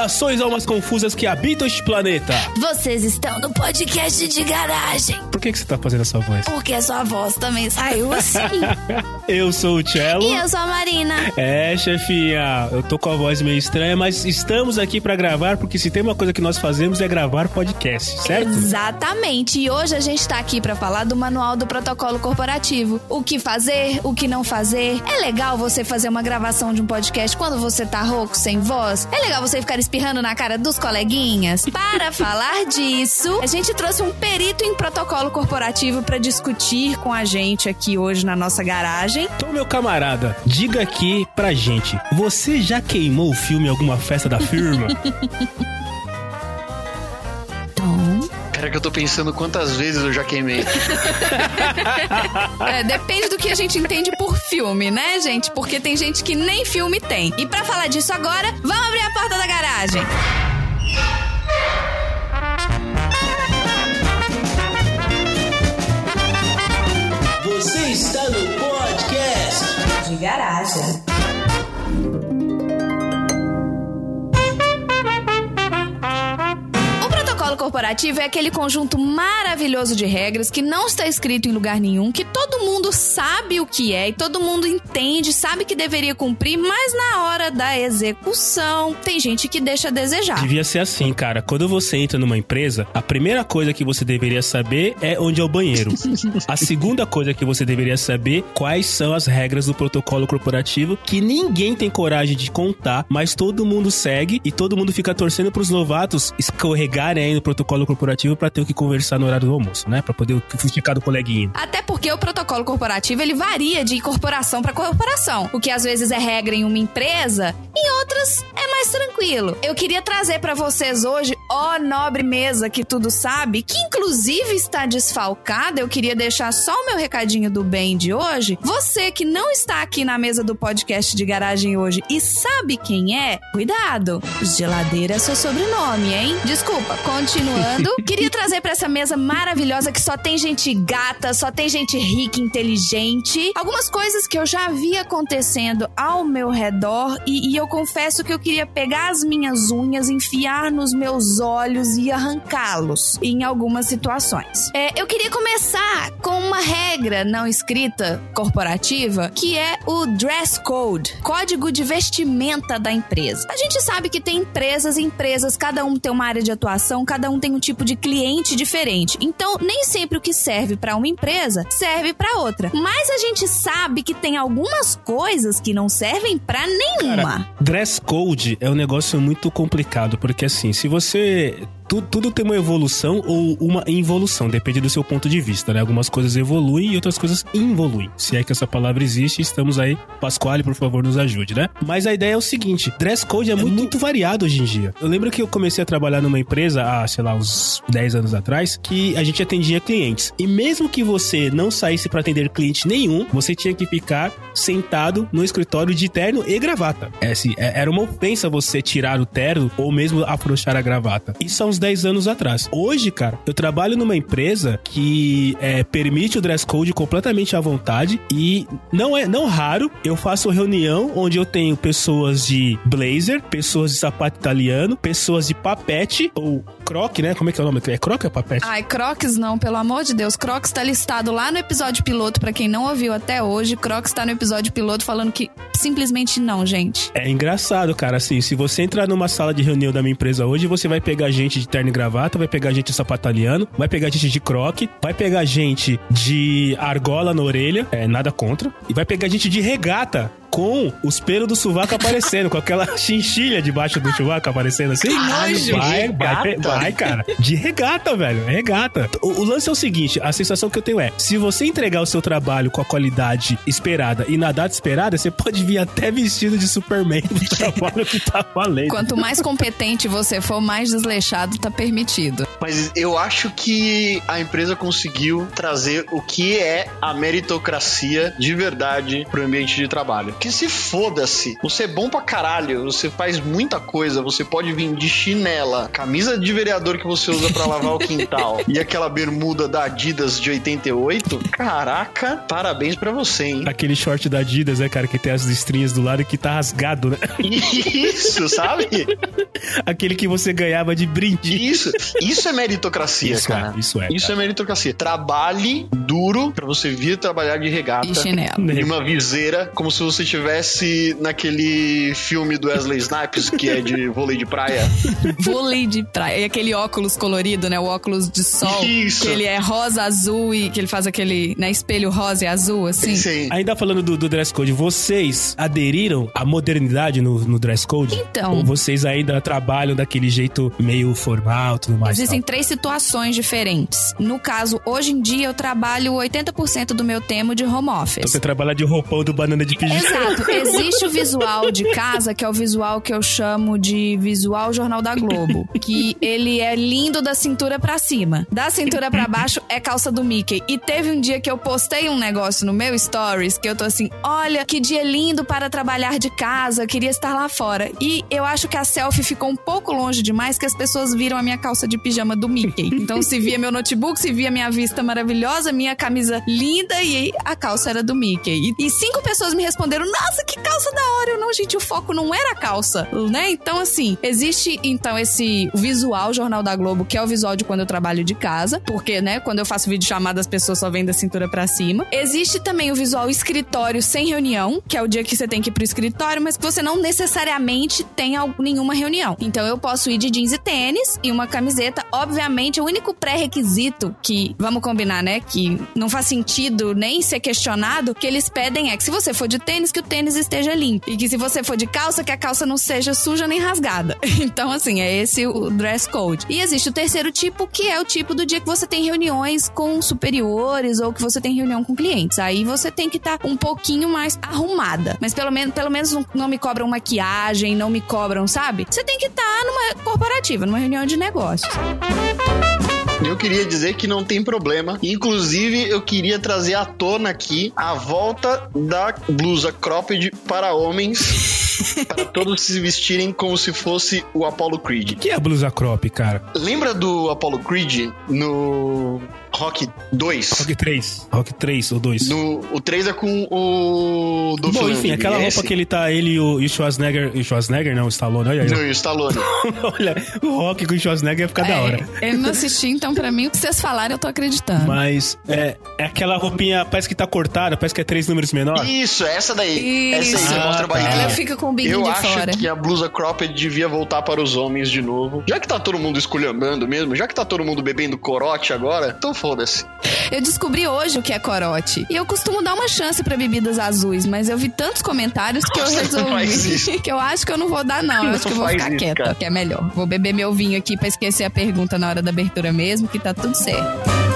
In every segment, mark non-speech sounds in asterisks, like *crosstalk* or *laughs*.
Saudações almas confusas que habitam este planeta. Vocês estão no podcast de garagem. Por que, que você tá fazendo essa voz? Porque a sua voz também saiu *laughs* assim. Eu sou o Cello. e eu sou a Marina. É, chefinha, eu tô com a voz meio estranha, mas estamos aqui pra gravar, porque se tem uma coisa que nós fazemos é gravar podcast, certo? Exatamente. E hoje a gente tá aqui pra falar do manual do protocolo corporativo. O que fazer, o que não fazer. É legal você fazer uma gravação de um podcast quando você tá rouco, sem voz? É legal você ficar espirrando na cara dos coleguinhas? Para *laughs* falar disso, a gente trouxe um perito em protocolo corporativo pra discutir com a gente aqui hoje na nossa garagem. Então, meu camarada, diga aqui pra gente, você já queimou o filme em alguma festa da firma? *laughs* Cara, que eu tô pensando quantas vezes eu já queimei. *laughs* É, depende do que a gente entende por filme, né, gente? Porque tem gente que nem filme tem. E pra falar disso agora, vamos abrir a porta da garagem. Você está no. De garagem. Protocolo corporativo é aquele conjunto maravilhoso de regras que não está escrito em lugar nenhum, que todo mundo sabe o que é e todo mundo entende, sabe que deveria cumprir, mas na hora da execução tem gente que deixa a desejar. Devia ser assim, cara. Quando você entra numa empresa, a primeira coisa que você deveria saber é onde é o banheiro. A segunda coisa que você deveria saber quais são as regras do protocolo corporativo que ninguém tem coragem de contar, mas todo mundo segue e todo mundo fica torcendo pros novatos escorregarem no protocolo corporativo pra ter o que conversar no horário do almoço, né? Pra poder ficar do coleguinha. Até porque o protocolo corporativo ele varia de corporação para corporação. O que às vezes é regra em uma empresa, em outras é mais tranquilo. Eu queria trazer para vocês hoje, ó nobre mesa que tudo sabe, que inclusive está desfalcada. Eu queria deixar só o meu recadinho do bem de hoje. Você que não está aqui na mesa do podcast de garagem hoje e sabe quem é, cuidado. Geladeira é seu sobrenome, hein? Desculpa, continuando. *laughs* queria trazer para essa mesa maravilhosa que só tem gente gata, só tem gente rica, inteligente. Algumas coisas que eu já vi acontecendo ao meu redor e, e eu confesso que eu queria pegar as minhas unhas, enfiar nos meus olhos e arrancá-los em algumas situações. É, eu queria começar com uma regra não escrita corporativa que é o dress code, código de vestimenta da empresa. A gente sabe que tem empresas e empresas, cada um tem uma área de atuação, cada um tem um tipo de cliente diferente. Então, nem sempre o que serve para uma empresa serve para outra. Mas a gente sabe que tem algumas coisas que não servem para nenhuma. Dress code é um negócio muito complicado, porque assim, se você. Tu- tudo tem uma evolução ou uma involução, depende do seu ponto de vista, né? Algumas coisas evoluem e outras coisas involuem. Se é que essa palavra existe, estamos aí. Pasquale, por favor, nos ajude, né? Mas a ideia é o seguinte: dress code é, muito, muito variado hoje em dia. Eu lembro que eu comecei a trabalhar numa empresa há, sei lá, uns 10 anos atrás, que a gente atendia clientes. E mesmo que você não saísse para atender cliente nenhum, você tinha que ficar sentado no escritório de terno e gravata. É, assim, é- era uma ofensa você tirar o terno ou mesmo afrouxar a gravata. Isso há uns 10 anos atrás. Hoje, cara, eu trabalho numa empresa que é, permite o dress code completamente à vontade e não é não raro eu faço reunião onde eu tenho pessoas de blazer, pessoas de sapato italiano, pessoas de papete ou croque, né? Como é que é o nome? É croque ou papete? Ai, Crocs não, pelo amor de Deus. Crocs tá listado lá no episódio piloto, pra quem não ouviu até hoje. Crocs tá no episódio piloto falando que simplesmente não, gente. É engraçado, cara. Assim, se você entrar numa sala de reunião da minha empresa hoje, você vai pegar gente de terno e gravata, vai pegar gente de sapato italiano, vai pegar gente de croque, vai pegar gente de argola na orelha, é nada contra, e vai pegar gente de regata. Com os pelos do sovaco aparecendo, com aquela *laughs* chinchilha debaixo do sovaco aparecendo assim. nojo. Vai, vai, vai, cara. De regata, velho. É regata. O, o lance é o seguinte: a sensação que eu tenho é: se você entregar o seu trabalho com a qualidade esperada e na data esperada, você pode vir até vestido de Superman do *laughs* trabalho que tá valendo. Quanto mais competente você for, mais desleixado tá permitido. Mas eu acho que a empresa conseguiu trazer o que é a meritocracia de verdade pro ambiente de trabalho. Que se foda-se. Você é bom pra caralho, você faz muita coisa, você pode vir de chinela, camisa de vereador que você usa pra lavar o *laughs* quintal e aquela bermuda da Adidas de 88. Caraca, parabéns pra você, hein? Aquele short da Adidas, né, cara, que tem as listrinhas do lado e que tá rasgado, né? Isso, sabe? *laughs* Aquele que você ganhava de brinde. Isso, isso é meritocracia, Isso cara. é, isso é. Isso é meritocracia. Trabalhe duro pra você vir trabalhar de regata. E chinelo. E uma viseira, como se você estivesse naquele filme do Wesley Snipes, que é de vôlei de praia. *laughs* Vôlei de praia. E aquele óculos colorido, né? O óculos de sol. Isso. Que ele é rosa, azul e que ele faz aquele, né? Espelho rosa e azul, assim. Sim. Ainda falando do, do dress code, vocês aderiram à modernidade no, no dress code? Então. Ou vocês ainda trabalham daquele jeito meio formal tudo mais? Existem tal? três situações diferentes. No caso, hoje em dia eu trabalho 80% do meu tempo de home Então office. você trabalha de roupão do banana de pijama. Exato. Existe o visual de casa, que é o visual que eu chamo de visual Jornal da Globo. Que ele é lindo da cintura pra cima. Da cintura pra baixo é calça do Mickey. E teve um dia que eu postei um negócio no meu stories que eu tô assim: olha, que dia lindo para trabalhar de casa, eu queria estar lá fora. E eu acho que a selfie ficou um pouco longe demais, que as pessoas viram a minha calça de pijama do Mickey. Então se via meu notebook, se via minha vista maravilhosa, minha camisa linda e a calça era do Mickey. E, e cinco pessoas me responderam: Nossa, que calça da hora! Eu não, gente, o foco não era a calça, né? Então, assim, existe então esse visual Jornal da Globo, que é o visual de quando eu trabalho de casa, porque, né, quando eu faço vídeo chamada, as pessoas só vêm da cintura pra cima. Existe também o visual escritório sem reunião, que é o dia que você tem que ir pro escritório, mas que você não necessariamente tem nenhuma reunião. Então eu posso ir de jeans e tênis e uma camiseta. Obviamente, o único pré-requisito que, vamos combinar, né, que não faz sentido nem ser questionado, que eles pedem é que se você for de tênis, que o tênis esteja limpo. E que se você for de calça, que a calça não seja suja nem rasgada. *laughs* Então, assim, é esse o dress code. E existe o terceiro tipo, que é o tipo do dia que você tem reuniões com superiores ou que você tem reunião com clientes. Aí você tem que estar um pouquinho mais arrumada. Mas pelo menos, pelo menos não, me cobram maquiagem, não me cobram, sabe? Você tem que estar numa corporativa, numa reunião de negócios. Eu queria dizer que não tem problema. Inclusive, eu queria trazer à tona aqui a volta da blusa cropped para homens. *laughs* para todos se vestirem como se fosse o Apollo Creed. O que é a blusa crop, cara? Lembra do Apollo Creed no Rock 2? Rock 3. Rock 3 ou 2. No, o 3 é com o Dolph Bom, enfim, aquela é roupa esse? que ele tá, ele e o, e o Schwarzenegger. E o Schwarzenegger, não, o Stallone, olha aí. No Stallone. *laughs* olha, o Rock com o Schwarzenegger ia ficar da hora. É, eu não assisti, então pra mim o que vocês falaram eu tô acreditando. Mas é, é aquela roupinha, parece que tá cortada, parece que é três números menor. Isso, essa daí. Essa aí Isso. que mostra a Ah, tá. barriguinha. Ela fica com o biquinho Eu de acho fora. que a blusa cropped devia voltar para os homens de novo. Já que tá todo mundo esculhambando mesmo, já que tá todo mundo bebendo corote agora, então foda-se. Eu descobri hoje o que é corote. E eu costumo dar uma chance pra bebidas azuis, mas eu vi tantos comentários que eu Nossa, faz resolvi *laughs* que eu acho que eu não vou dar não. Eu Não acho que eu vou ficar isso, quieta, cara. que é melhor. Vou beber meu vinho aqui pra esquecer a pergunta na hora da abertura mesmo, que tá tudo certo.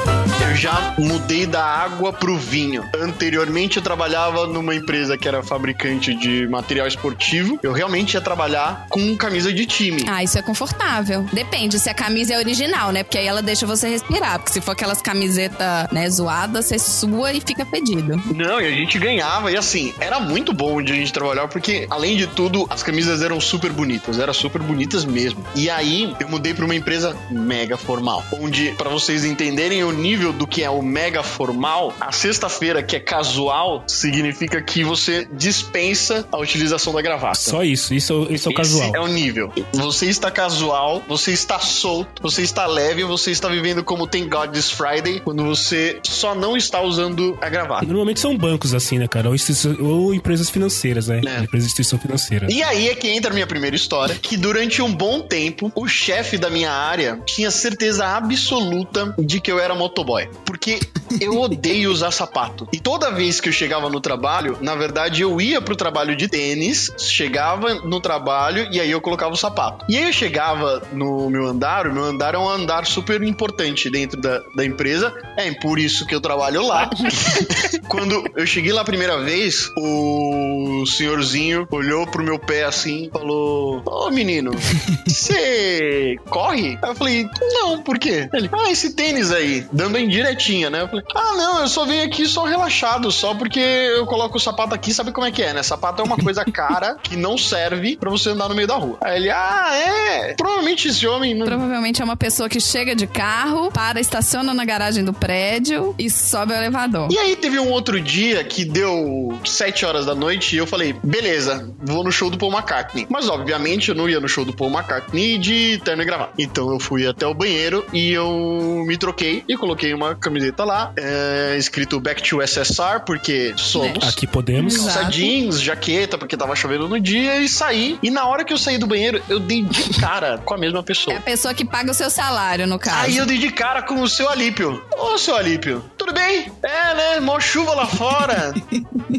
Já mudei da água pro vinho. Anteriormente eu trabalhava numa empresa que era fabricante de material esportivo. Eu realmente ia trabalhar com camisa de time. Ah, isso é confortável. Depende se a camisa é original, né? Porque aí ela deixa você respirar. Porque se for aquelas camisetas, né, zoadas, você sua e fica fedido. Não, e a gente ganhava. E assim, era muito bom onde a gente trabalhava, porque, além de tudo, as camisas eram super bonitas. Eram super bonitas mesmo. E aí, eu mudei pra uma empresa mega formal. Onde, pra vocês entenderem o nível do que é o mega formal, a sexta-feira, que é casual, significa que você dispensa a utilização da gravata. Só isso, isso, isso é o casual. Esse é o nível. Você está casual, você está solto, você está leve, você está vivendo como tem God this Friday, quando você só não está usando a gravata. Normalmente são bancos assim, né, cara? Ou, ou empresas financeiras, né? É. Empresa de instituição financeira. E aí é que entra a minha primeira história, que durante um bom tempo, o chefe da minha área tinha certeza absoluta de que eu era motoboy. Porque eu odeio usar sapato. E toda vez que eu chegava no trabalho, na verdade eu ia pro trabalho de tênis, chegava no trabalho e aí eu colocava o sapato. E aí eu chegava no meu andar, o meu andar é um andar super importante dentro da, da empresa, é por isso que eu trabalho lá. *laughs* Quando eu cheguei lá a primeira vez, o senhorzinho olhou pro meu pé assim e falou: Ô menino, *laughs* você corre? Aí eu falei: Não, por quê? Ele: Ah, esse tênis aí, dando a indireção direitinha, né? Eu falei, ah, não, eu só venho aqui só relaxado, só porque eu coloco o sapato aqui, sabe como é que é, né? Sapato é uma coisa *laughs* cara que não serve pra você andar no meio da rua. Aí ele, ah, é. Provavelmente esse homem não. Provavelmente é uma pessoa que chega de carro, para, estaciona na garagem do prédio e sobe o elevador. E aí teve um outro dia que deu 7 horas da noite e eu falei, beleza, vou no show do Paul McCartney. Mas obviamente eu não ia no show do Paul McCartney de terno e gravata. Então eu fui até o banheiro e eu me troquei e coloquei uma camiseta lá, é, escrito Back to SSR, porque somos. Aqui podemos. Calça jeans, jaqueta, porque tava chovendo no dia, e saí. E na hora que eu saí do banheiro, eu dei de cara com a mesma É pessoa. a pessoa que paga o seu salário, no caso. Aí eu dei de cara com o seu Alípio. Ô, seu Alípio, tudo bem? É, né? Mó chuva lá fora. *laughs*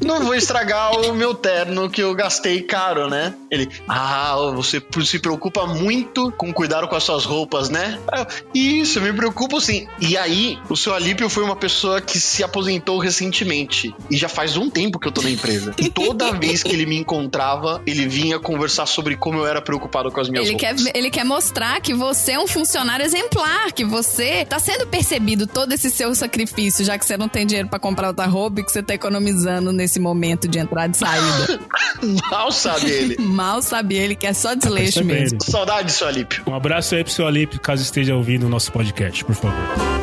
Não vou estragar o meu terno que eu gastei caro, né? Ele, ah, você se preocupa muito com cuidar com as suas roupas, né? Aí eu, Isso, eu me preocupo sim. E aí, o seu Alípio foi uma pessoa que se aposentou recentemente. E já faz um tempo que eu tô na empresa. E toda *laughs* vez que ele me encontrava, ele vinha conversar sobre como eu era preocupado com as minhas Ele quer, roupas. ele quer mostrar que você é um funcionário exemplar, que você tá sendo percebido todo esse seu sacrifício, já que você não tem dinheiro pra comprar outra roupa e que você tá economizando nesse momento de entrada e saída. *laughs* Mal sabe ele. *laughs* Mal sabe ele que é só desleixo mesmo. Saudade, seu Alípio. Um abraço aí pro seu Alípio, caso esteja ouvindo o nosso podcast, por favor.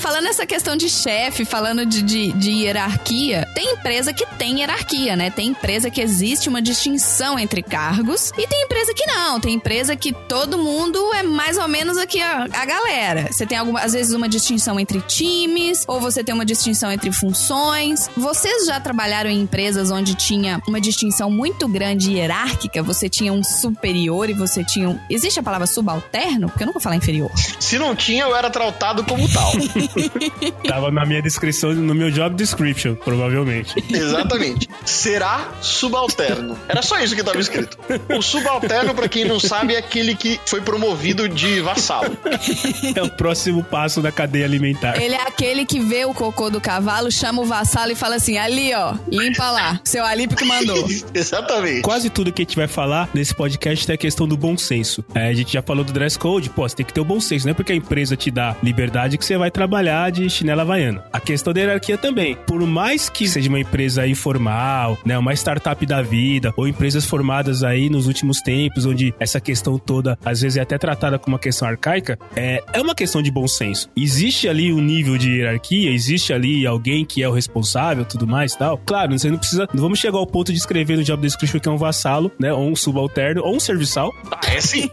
fa Falando essa questão de chefe, falando de, de, de hierarquia, tem empresa que tem hierarquia, né? Tem empresa que existe uma distinção entre cargos e tem empresa que não. Tem empresa que todo mundo é mais ou menos aqui a, a galera. Você tem alguma, às vezes uma distinção entre times, ou você tem uma distinção entre funções. Vocês já trabalharam em empresas onde tinha uma distinção muito grande hierárquica? Você tinha um superior e você tinha um. Existe a palavra subalterno? Porque eu nunca vou falar inferior. Se não tinha, eu era tratado como tal. *laughs* *laughs* Tava na minha descrição, no meu job description, provavelmente. Exatamente. Será subalterno. Era só isso que tava escrito. O subalterno, pra quem não sabe, é aquele que foi promovido de vassalo. É o próximo passo da cadeia alimentar. Ele é aquele que vê o cocô do cavalo, chama o vassalo e fala assim: ali, ó, limpa lá. Seu Alípio que mandou. *laughs* Exatamente. Quase tudo que a gente vai falar nesse podcast é a questão do bom senso. É, a gente já falou do dress code, pô, você tem que ter o bom senso, não é porque a empresa te dá liberdade que você vai trabalhar de chinela havaiana. A questão da hierarquia também. Por mais que seja uma empresa informal, né, uma startup da vida, ou empresas formadas aí nos últimos tempos, onde essa questão toda às vezes é até tratada como uma questão arcaica, é, é uma questão de bom senso. Existe ali um nível de hierarquia, existe ali alguém que é o responsável, tudo mais e tal. Claro, você não precisa, não vamos chegar ao ponto de escrever no job description que é um vassalo, né, ou um subalterno, ou um serviçal, Ah, é sim.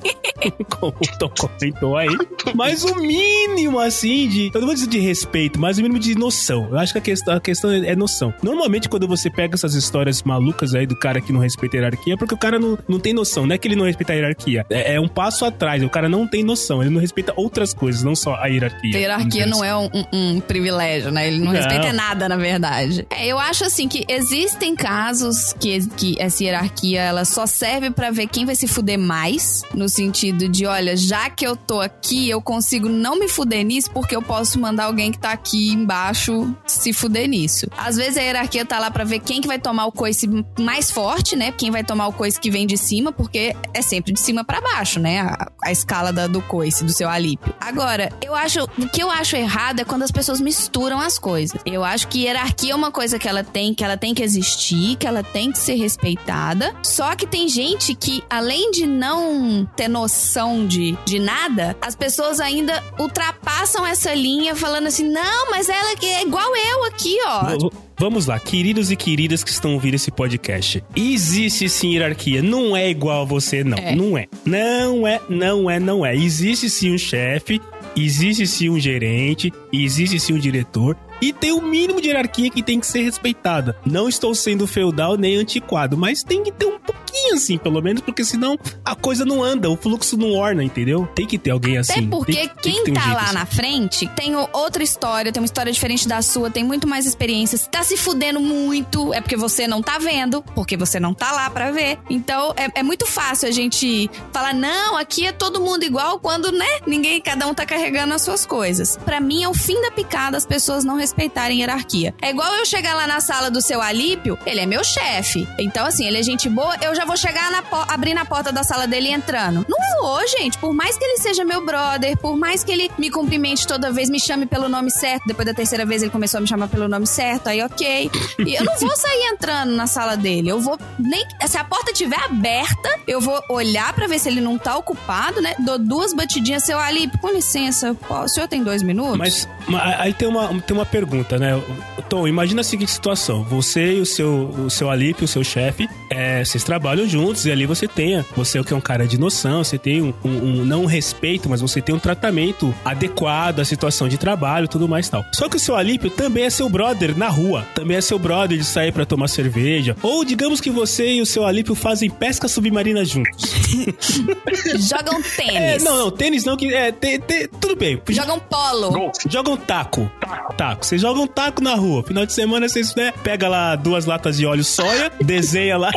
como o Tom comentou aí. Mas o mínimo, assim, de. Eu não vou dizer de respeito, mas o mínimo de noção. Eu acho que a questão, a questão é noção. Normalmente, quando você pega essas histórias malucas aí do cara que não respeita a hierarquia, é porque o cara não, não tem noção. Não é que ele não respeita a hierarquia. É, é um passo atrás. O cara não tem noção. Ele não respeita outras coisas, não só a hierarquia. A hierarquia não é um, um- um privilégio, né? Ele não, Não. respeita nada, na verdade. É, eu acho assim que existem casos que, que essa hierarquia ela só serve pra ver quem vai se fuder mais, no sentido de, olha, já que eu tô aqui, eu consigo não me fuder nisso porque eu posso mandar alguém que tá aqui embaixo se fuder nisso. Às vezes a hierarquia tá lá pra ver quem que vai tomar o coice mais forte, né? Quem vai tomar o coice que vem de cima, porque é sempre de cima pra baixo, né? A, a escala da- do coice, do seu alípio. Agora, eu acho. O que eu acho errado é quando as pessoas misturam as coisas. Eu acho que hierarquia é uma coisa que ela tem, que ela tem que existir, que ela tem que ser respeitada. Só que tem gente que, além de não ter noção de, de nada, as pessoas ainda ultrapassam essa linha falando assim: não, mas ela é igual eu aqui, ó. Vamos lá, queridos e queridas que estão ouvindo esse podcast. Existe sim hierarquia. Não é igual a você, não. É. Não é. Não é, não é, não é. Existe sim um chefe, existe sim um gerente, existe sim um diretor. E tem o mínimo de hierarquia que tem que ser respeitada. Não estou sendo feudal nem antiquado, mas tem que ter um pouquinho assim, pelo menos, porque senão a coisa não anda, o fluxo não orna, entendeu? Tem que ter alguém Até assim. porque Tem que- tem que quem um tá jeito lá assim. na frente tem outra história, tem uma história diferente da sua, tem muito mais experiência. Se tá se fudendo muito, é porque você não tá vendo, porque você não tá lá pra ver. Então é, é muito fácil a gente falar, não, aqui é todo mundo igual, quando, né, ninguém, cada um tá carregando as suas coisas. Pra mim é o fim da picada as pessoas não respeitarem hierarquia. É igual eu chegar lá na sala do seu Alípio, ele é meu chefe. Então, assim, ele é gente boa, eu já vou chegar na abrindo a porta da sala dele e entrando. Não vou, gente. Por mais que ele seja meu brother, por mais que ele me cumprimente toda vez, me chame pelo nome certo. Depois da terceira vez ele começou a me chamar pelo nome certo, aí ok. E eu não vou *laughs* sair entrando na sala dele. Eu vou nem se a porta estiver aberta, eu vou olhar pra ver se ele não tá ocupado, né? Dou duas batidinhas, seu Ali, com licença, o senhor tem dois minutos? Mas, mas aí tem uma, tem uma pergunta, né? Tom, imagina a seguinte situação: você e o seu, o seu Alip, o seu chefe, é, vocês trabalham juntos e ali você tem, você que é um cara de noção, você tem um, um- um- não um respeito, mas você tem um tratamento adequado à situação de trabalho e tudo mais e tal. Só que o seu Alípio também é seu brother na rua, também é seu brother de sair pra tomar cerveja, ou digamos que você e o seu Alípio fazem pesca submarina juntos. *laughs* Jogam tênis. É, não, não, tênis não, que é, te- te- tudo bem. Jogam polo. Golfe. Jogam taco. Taco. Vocês jogam taco na rua. Final de semana vocês né, pega lá duas latas de óleo soia, desenha lá.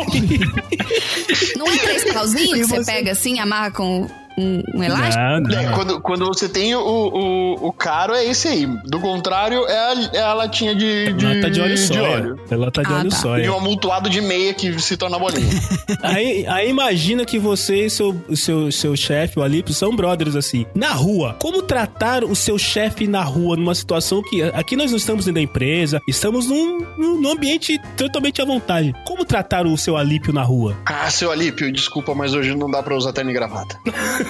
Não é três pauzinhos E que você você? pega assim, amarra com um, um elástico? Não, não. É, quando, quando você tem o, o, o caro, é esse aí. Do contrário, é a, é a latinha de, de, Lata de óleo soia. óleo. É lata de Ah, óleo tá. E um amontoado de meia que se torna bolinha. *laughs* Aí, aí imagina que você e seu, seu, seu chefe, o Alípio, são brothers assim. Na rua, como tratar o seu chefe na rua numa situação que. Aqui nós não estamos dentro da empresa, estamos num, num num ambiente totalmente à vontade. Como tratar o seu Alípio na rua? ah, seu Alípio, desculpa, mas hoje não dá pra usar terno e gravata. *laughs*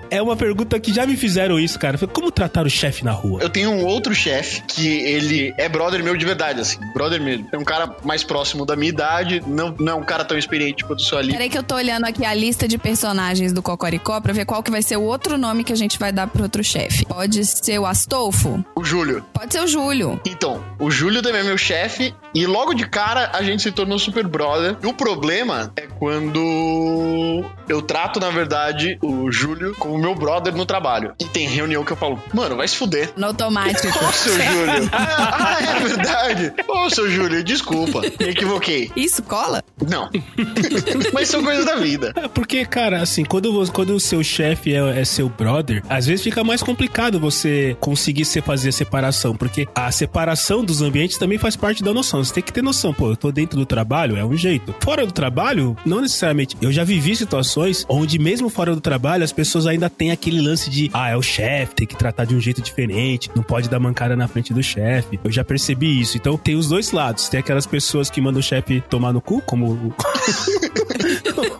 É uma pergunta que já me fizeram isso, cara. Foi, Como tratar o chefe na rua? Eu tenho um outro chefe que ele é brother meu de verdade, assim. Brother mesmo. É um cara mais próximo da minha idade, não, não é um cara tão experiente quanto o seu Alípio. Peraí que eu tô olhando aqui a lista de personagens do Cocoricó pra ver qual que vai ser o outro nome que a gente vai dar pro outro chefe. Pode ser o Astolfo? O Júlio. Pode ser o Júlio. Então, o Júlio também é meu chefe e logo de cara a gente se tornou super brother. E o problema é quando eu trato, na verdade, o Júlio como meu brother no trabalho. E tem reunião que eu falo, mano, vai se fuder. No automático. Ô, seu *laughs* Júlio. Ah, é verdade. Ô, seu Júlio, desculpa. Me equivoquei. Isso cola? Não. *laughs* Mas são coisas da vida. É porque, cara, assim, quando, vo- quando o seu chefe é, é seu brother, às vezes fica mais complicado você conseguir se fazer a separação, porque a separação dos ambientes também faz parte da noção. Você tem que ter noção, pô, eu tô dentro do trabalho, é um jeito. Fora do trabalho, não necessariamente. Eu já vivi situações onde, mesmo fora do trabalho, as pessoas ainda têm aquele lance de, ah, é o chefe, tem que tratar de um jeito diferente, não pode dar mancada na frente do chefe. Eu já percebi isso. Então, tem os dois lados. Tem aquelas pessoas que mandam o chefe tomar no cu, como *laughs*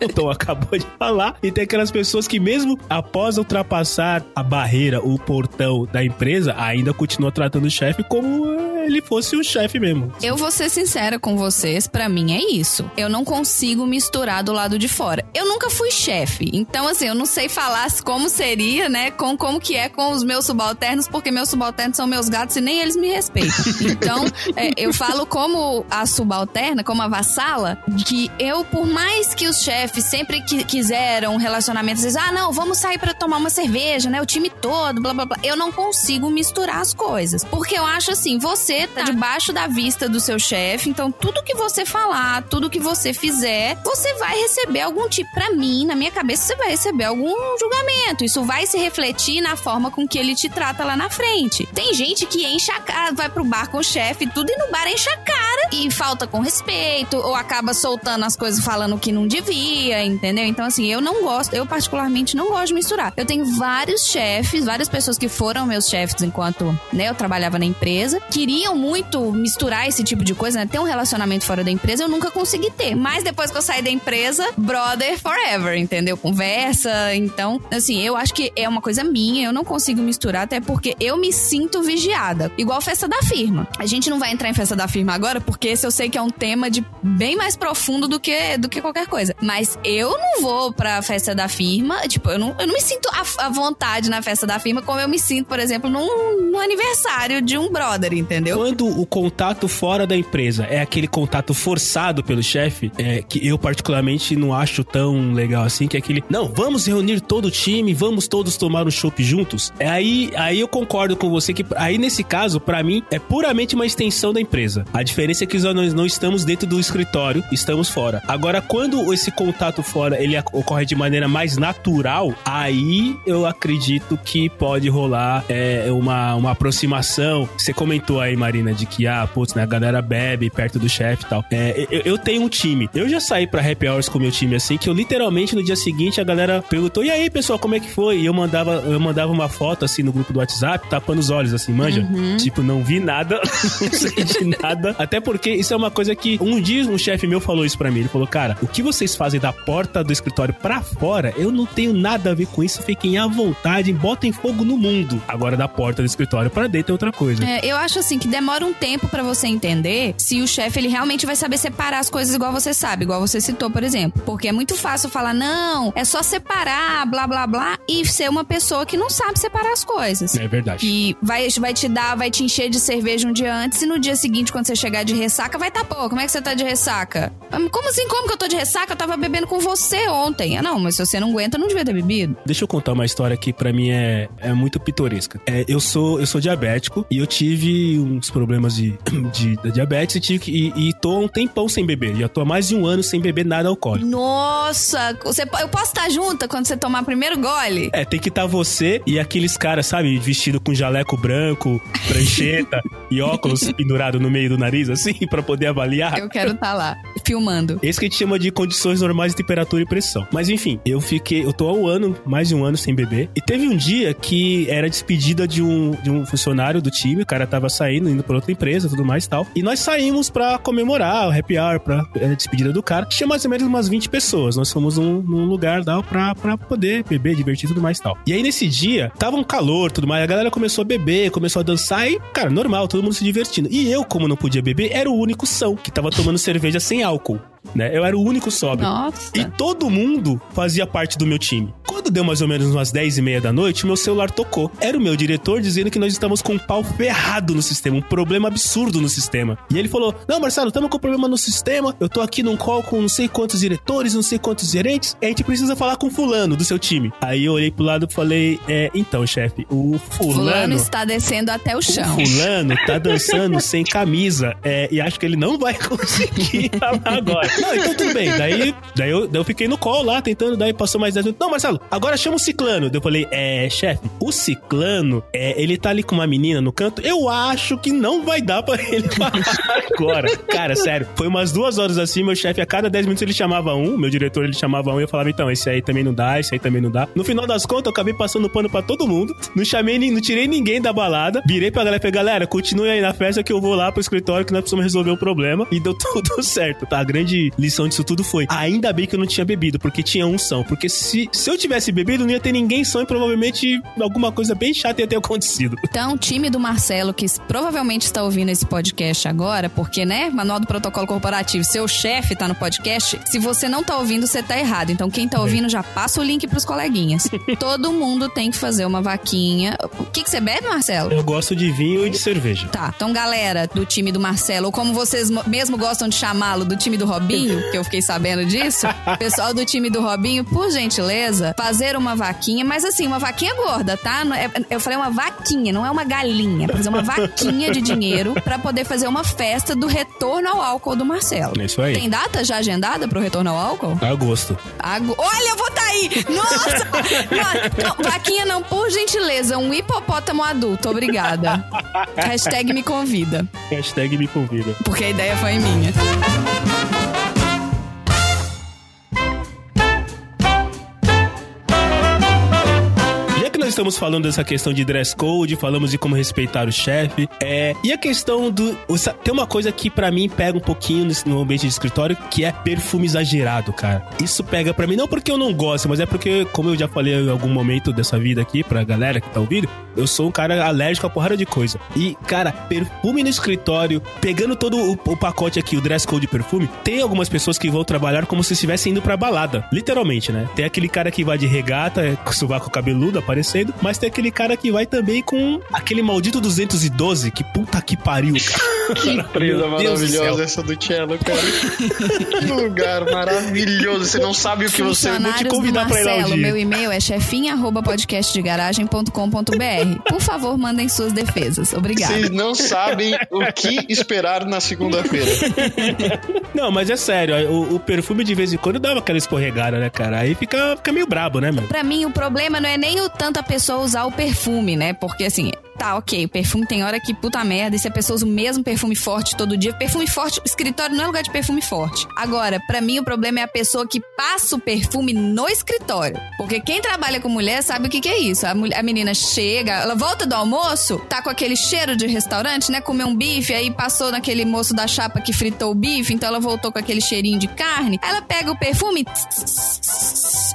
o Tom acabou de falar. E tem aquelas pessoas que, mesmo após ultrapassar a barreira, o portão da empresa, ainda continua tratando o chefe como ele fosse o chefe mesmo. Eu vou ser sincera com vocês, pra mim é isso. Eu não consigo misturar do lado de fora. Eu nunca fui chefe, então assim, eu não sei falar como seria, né, com como que é com os meus subalternos, porque meus subalternos são meus gatos e nem eles me respeitam. *laughs* Então, é, eu falo como a subalterna, como a vassala, que eu, por mais que os chefes sempre qui- quiseram relacionamentos, dizem, ah, não, vamos sair pra tomar uma cerveja, né, o time todo, blá blá blá. Eu não consigo misturar as coisas, porque eu acho assim, você tá debaixo da vista do seu chefe, então tudo que você falar, tudo que você fizer, você vai receber algum tipo, pra mim, na minha cabeça, você vai receber algum julgamento. Isso vai se refletir na forma com que ele te trata lá na frente. Tem gente que enche a cara, vai pro bar com o chefe, tudo e no bar enche a cara e falta com respeito, ou acaba soltando as coisas falando que não devia, entendeu? Então, assim, eu não gosto, eu particularmente não gosto de misturar. Eu tenho vários chefes, várias pessoas que foram meus chefes enquanto né, eu trabalhava na empresa, queriam muito misturar esse tipo de coisa, né? Ter um relacionamento fora da empresa, eu nunca consegui ter. Mas depois que eu saí da empresa, brother forever, entendeu? Conversa. Então, assim, eu acho que é uma coisa minha, eu não consigo misturar, até porque eu me sinto vigiada. Igual festa da firma. A gente não vai entrar em festa da firma agora, porque esse eu sei que é um tema de bem mais profundo do que, do que qualquer coisa. Mas eu não vou pra festa da firma, tipo, eu não, eu não me sinto à, vontade na festa da firma como eu me sinto, por exemplo, num, num aniversário de um brother, entendeu? Quando o contato fora da empresa é aquele contato forçado pelo chefe, é, que eu particularmente não acho tão legal assim, que é aquele, não, vamos reunir todo o time, vamos todos tomar um chopp juntos. É aí, aí eu concordo com você que aí nesse caso, pra mim, é puramente uma extensão da empresa. A diferença é que nós não estamos dentro do escritório, estamos fora. Agora, quando esse contato fora ele ocorre de maneira mais natural, aí eu acredito que pode rolar é, uma, uma aproximação. Você comentou aí, Marina, de que, ah, putz, né, a galera bebe perto do chefe e tal. É, eu, eu, tenho um time. Eu já saí pra happy hours com meu time assim, que eu literalmente no dia seguinte a galera perguntou: e aí, pessoal, como é que foi? E eu mandava, eu mandava uma foto assim no grupo do WhatsApp, tapando os olhos, assim, manja. Uhum. Tipo, não vi nada, *laughs* não sei de nada. Até porque isso é uma coisa que um dia um chefe meu falou isso pra mim. Ele falou, cara, o que vocês fazem da porta do escritório pra fora, eu não tenho nada a ver com isso. Fiquem à vontade, botem fogo no mundo. Agora, da porta do escritório pra dentro é outra coisa. É, eu acho assim que demora um tempo para você entender se o chefe ele realmente vai saber separar as coisas igual você sabe, igual você citou, por exemplo. Porque é muito fácil falar, não, é só separar, blá blá blá, e ser uma pessoa que não sabe separar as coisas. É verdade. E vai, vai te dar, vai te encher de cerveja um dia antes e no dia seguinte, quando você chegar de ressaca, vai tá pô, como é que você tá de ressaca? Como assim? Como que eu tô de ressaca? Eu tava bebendo com você ontem. Ah, não, mas se você não aguenta, não devia ter bebido. Deixa eu contar uma história que para mim é, é muito pitoresca. É, eu sou eu sou diabético e eu tive uns problemas de, *coughs* de, de diabetes e, tive, e, e tô há um tempão sem beber. Já tô há mais de um ano sem beber nada alcoólico. Nossa! Você, eu posso estar junta quando você tomar primeiro gole? É, tem que estar tá você e aqueles caras, sabe, vestido com jaleco branco, *laughs* prancheta e óculos pendurado no meio do nariz, assim, *laughs* para poder avaliar. Eu quero estar tá lá, filmando. Esse que a gente chama de condições normais de temperatura e pressão. Mas enfim, eu fiquei, eu tô há um ano, mais de um ano sem beber. E teve um dia que era despedida de um, de um funcionário do time, o cara tava saindo, indo pra outra empresa, tudo mais e tal. E nós saímos pra comemorar o happy hour, pra é, despedida do cara. Tinha mais ou menos umas 20 pessoas. Nós fomos num, num lugar tal pra, pra poder beber, divertir tudo mais e tal. E aí nesse dia, tava um calor, tudo mais, a galera começou a beber, começou a dançar e, cara, normal, todo mundo se divertindo. E eu, como não podia beber, era o único são que tava tomando cerveja sem álcool né? Eu era o único sóbrio. Nossa. E todo mundo fazia parte do meu time. Quando deu mais ou menos umas 10 e meia da noite, meu celular tocou. Era o meu diretor dizendo que nós estamos com um pau ferrado no sistema, um problema absurdo no sistema. E ele falou: Não, Marcelo, estamos com problema no sistema. Eu tô aqui num call com não sei quantos diretores, não sei quantos gerentes. A gente precisa falar com fulano do seu time. Aí eu olhei pro lado e falei: É, então, chefe, o fulano. Fulano está descendo até o chão. O fulano tá dançando sem camisa. É, e acho que ele não vai *laughs* conseguir falar agora. Não, então tudo bem. Daí, daí, eu, daí eu fiquei no call lá, tentando, daí passou mais 10 minutos. Não, Marcelo, agora chama o Ciclano. Daí eu falei, é, chefe, o Ciclano, é, ele tá ali com uma menina no canto, eu acho que não vai dar pra *laughs* ele agora. Cara, sério, foi umas duas horas assim, meu chefe, a cada 10 minutos ele chamava um, meu diretor ele chamava um e eu falava, então, esse aí também não dá, esse aí também não dá. No final das contas, eu acabei passando pano pra todo mundo, não chamei, não tirei ninguém da balada, virei pra galera e falei, galera, continue aí na festa que eu vou lá pro escritório que nós precisamos resolver o problema. E deu *laughs* tudo certo, tá? Grande lição disso tudo foi: ainda bem que eu não tinha bebido, porque tinha um som. Porque se, se eu tivesse bebido, não ia ter ninguém som e provavelmente alguma coisa bem chata ia ter acontecido. Então, o time do Marcelo, que provavelmente está ouvindo esse podcast agora, porque, né, Manual do Protocolo Corporativo, seu chefe tá no podcast. Se você não tá ouvindo, você tá errado. Então, quem tá ouvindo, já passa o link pros coleguinhas. *laughs* Todo mundo tem que fazer uma vaquinha. O que, que você bebe, Marcelo? Eu gosto de vinho e de cerveja. Tá. Então, galera do time do Marcelo, ou como vocês mesmo gostam de chamá-lo, do time do Robinho, que eu fiquei sabendo disso. *laughs* Pessoal do time do Robinho, por gentileza, fazer uma vaquinha, mas assim, uma vaquinha gorda, tá? É, eu falei uma vaquinha, não é uma galinha. Fazer uma vaquinha de dinheiro para poder fazer uma festa do retorno ao álcool do Marcelo. É isso aí. Tem data já agendada pro retorno ao álcool? Agosto. Ago... Olha, eu vou tá aí! Nossa! não, não, vaquinha não, por gentileza, um hipopótamo adulto, obrigada. *laughs* Hashtag me convida. Hashtag me convida. Porque a ideia foi minha. Estamos falando dessa questão de dress code, falamos de como respeitar o chefe. É, e a questão do. Tem uma coisa que para mim pega um pouquinho no ambiente de escritório, que é perfume exagerado, cara. Isso pega para mim, não porque eu não gosto, mas é porque, como eu já falei em algum momento dessa vida aqui, pra galera que tá ouvindo, eu sou um cara alérgico a porrada de coisa. E, cara, perfume no escritório, pegando todo o, o pacote aqui, o dress code de perfume, tem algumas pessoas que vão trabalhar como se estivessem indo pra balada. Literalmente, né? Tem aquele cara que vai de regata, com sovaco cabeludo aparecendo mas tem aquele cara que vai também com aquele maldito 212, que puta que pariu, cara. *laughs* Que céu. maravilhosa essa do Cello, cara. que lugar maravilhoso. Você não sabe o que você. Funcionários vou te convidar pra ir lá um dia. meu e-mail é chefinha@podcastdegaragem.com.br. Por favor, mandem suas defesas. Obrigada. Vocês não sabem o que esperar na segunda-feira. Não, mas é sério, o, o perfume de vez em quando dava aquela escorregada, né, cara? Aí fica, fica meio brabo, né, meu? Pra mim, o problema não é nem o tanto a pessoa usar o perfume, né? Porque assim, tá, ok, o perfume tem hora que puta merda, e se a pessoa usa o mesmo perfume forte todo dia, perfume forte, escritório não é lugar de perfume forte. Agora, pra mim, o problema é a pessoa que passa o perfume no escritório. Porque quem trabalha com mulher sabe o que, que é isso. A, mulher- a menina chega, ela volta do almoço, tá com aquele cheiro de restaurante, né? Comeu um bife, aí passou naquele moço da chapa que fritou o bife, então ela voltou com aquele cheirinho de carne. Ela pega o perfume,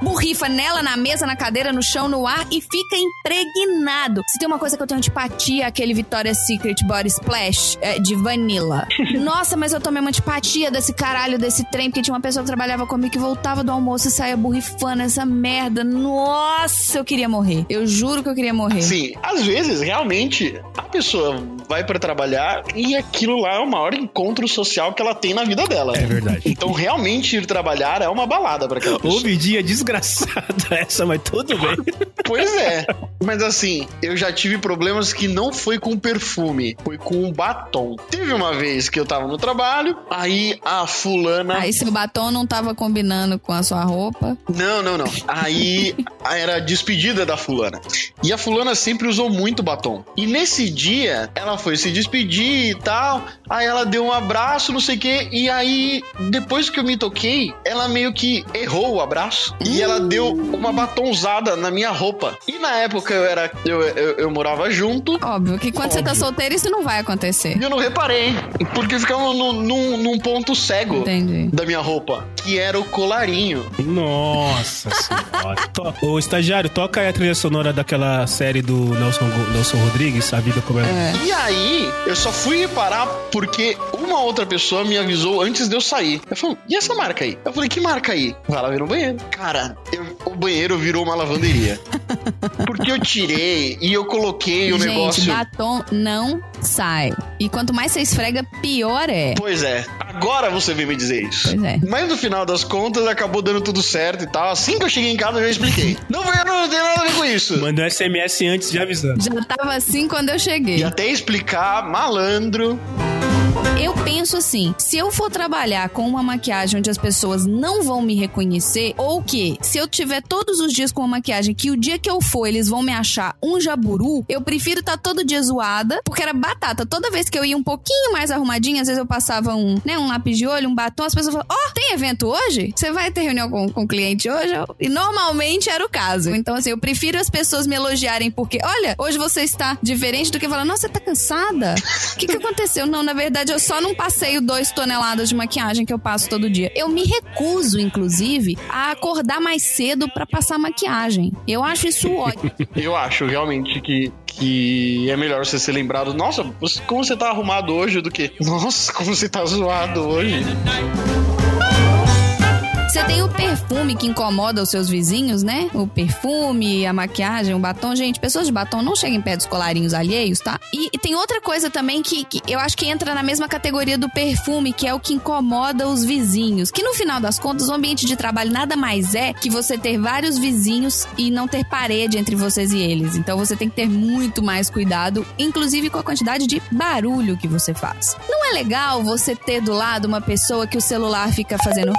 burrifa nela, na mesa, na cadeira, no chão, no ar e fica impregnado. Se tem uma coisa que eu tenho antipatia, aquele Victoria's Secret Body Splash é, de vanilla. *laughs* Nossa, mas eu tomei uma antipatia desse caralho, desse trem, porque tinha uma pessoa que trabalhava comigo que voltava do almoço e saía burrifando essa merda. Nossa, eu queria morrer. Eu juro que eu queria morrer. Sim, às vezes, realmente, a pessoa vai pra trabalhar e aquilo lá é o maior encontro social que ela tem na vida dela. É verdade. Então, realmente, ir trabalhar é uma balada pra aquela pessoa. Ouvidinha desgraçada *laughs* essa, mas tudo bem. Pois é. Mas assim, eu já tive problemas que não foi com perfume, foi com um batom. Teve uma vez que eu tava no trabalho, aí a fulana. Aí seu batom não tava combinando com a sua roupa. Não, não, não. Aí era a despedida da fulana. E a fulana sempre usou muito batom. E nesse dia, ela foi se despedir e tal. Aí ela deu um abraço, não sei o quê. E aí, depois que eu me toquei, ela meio que errou o abraço. E ela deu uma batonzada na minha roupa. E na época eu era. Eu, eu, eu morava junto. Óbvio que quando você tá Óbvio. solteiro, isso não vai acontecer. E eu não reparei. Porque ficava num, num, num ponto cego Entendi. da minha roupa. Que era o colarinho. Nossa *laughs* senhora. Ô, estagiário, toca aí a trilha sonora daquela série do Nelson, Nelson Rodrigues, A Vida Como é. E aí, eu só fui reparar porque uma outra pessoa me avisou antes de eu sair. Eu falei, e essa marca aí? Eu falei, que marca aí? Vai lá ver no banheiro. Cara, eu- o banheiro virou uma lavanderia. *laughs* porque eu tirei e eu coloquei o Gente, negócio. batom não sai. E quanto mais você esfrega, pior é. Pois é, agora você veio me dizer isso. Pois é. Mas no final das contas acabou dando tudo certo e tal. Assim que eu cheguei em casa eu já expliquei. *laughs* Não, vai- não tem nada a ver com isso. Manda um SMS antes de avisando. Já tava assim quando eu cheguei. E até explicar, malandro. Eu penso assim: se eu for trabalhar com uma maquiagem onde as pessoas não vão me reconhecer, ou que se eu tiver todos os dias com uma maquiagem que o dia que eu for eles vão me achar um jaburu, eu prefiro estar todo dia zoada, porque era batata. Toda vez que eu ia um pouquinho mais arrumadinha, às vezes eu passava um, né, um lápis de olho, um batom, as pessoas falavam: Ó, tem evento hoje? Você vai ter reunião com, com o cliente hoje? E normalmente era o caso. Então, assim, eu prefiro as pessoas me elogiarem porque, olha, hoje você está diferente do que falar, nossa, você tá cansada? O que, que aconteceu? Não, na verdade, eu só não passeio dois toneladas de maquiagem que eu passo todo dia. Eu me recuso, inclusive, a acordar mais cedo pra passar maquiagem. Eu acho isso ótimo. *laughs* Eu acho realmente que, que é melhor você ser lembrado. Nossa, como você tá arrumado hoje do que. Nossa, como você tá zoado hoje. Você tem o perfume que incomoda os seus vizinhos, né? O perfume, a maquiagem, o batom. Gente, pessoas de batom não chegam perto dos colarinhos alheios, tá? E, e tem outra coisa também que, que eu acho que entra na mesma categoria do perfume, que é o que incomoda os vizinhos. Que no final das contas, o ambiente de trabalho nada mais é que você ter vários vizinhos e não ter parede entre vocês e eles. Então você tem que ter muito mais cuidado, inclusive com a quantidade de barulho que você faz. Não é legal você ter do lado uma pessoa que o celular fica fazendo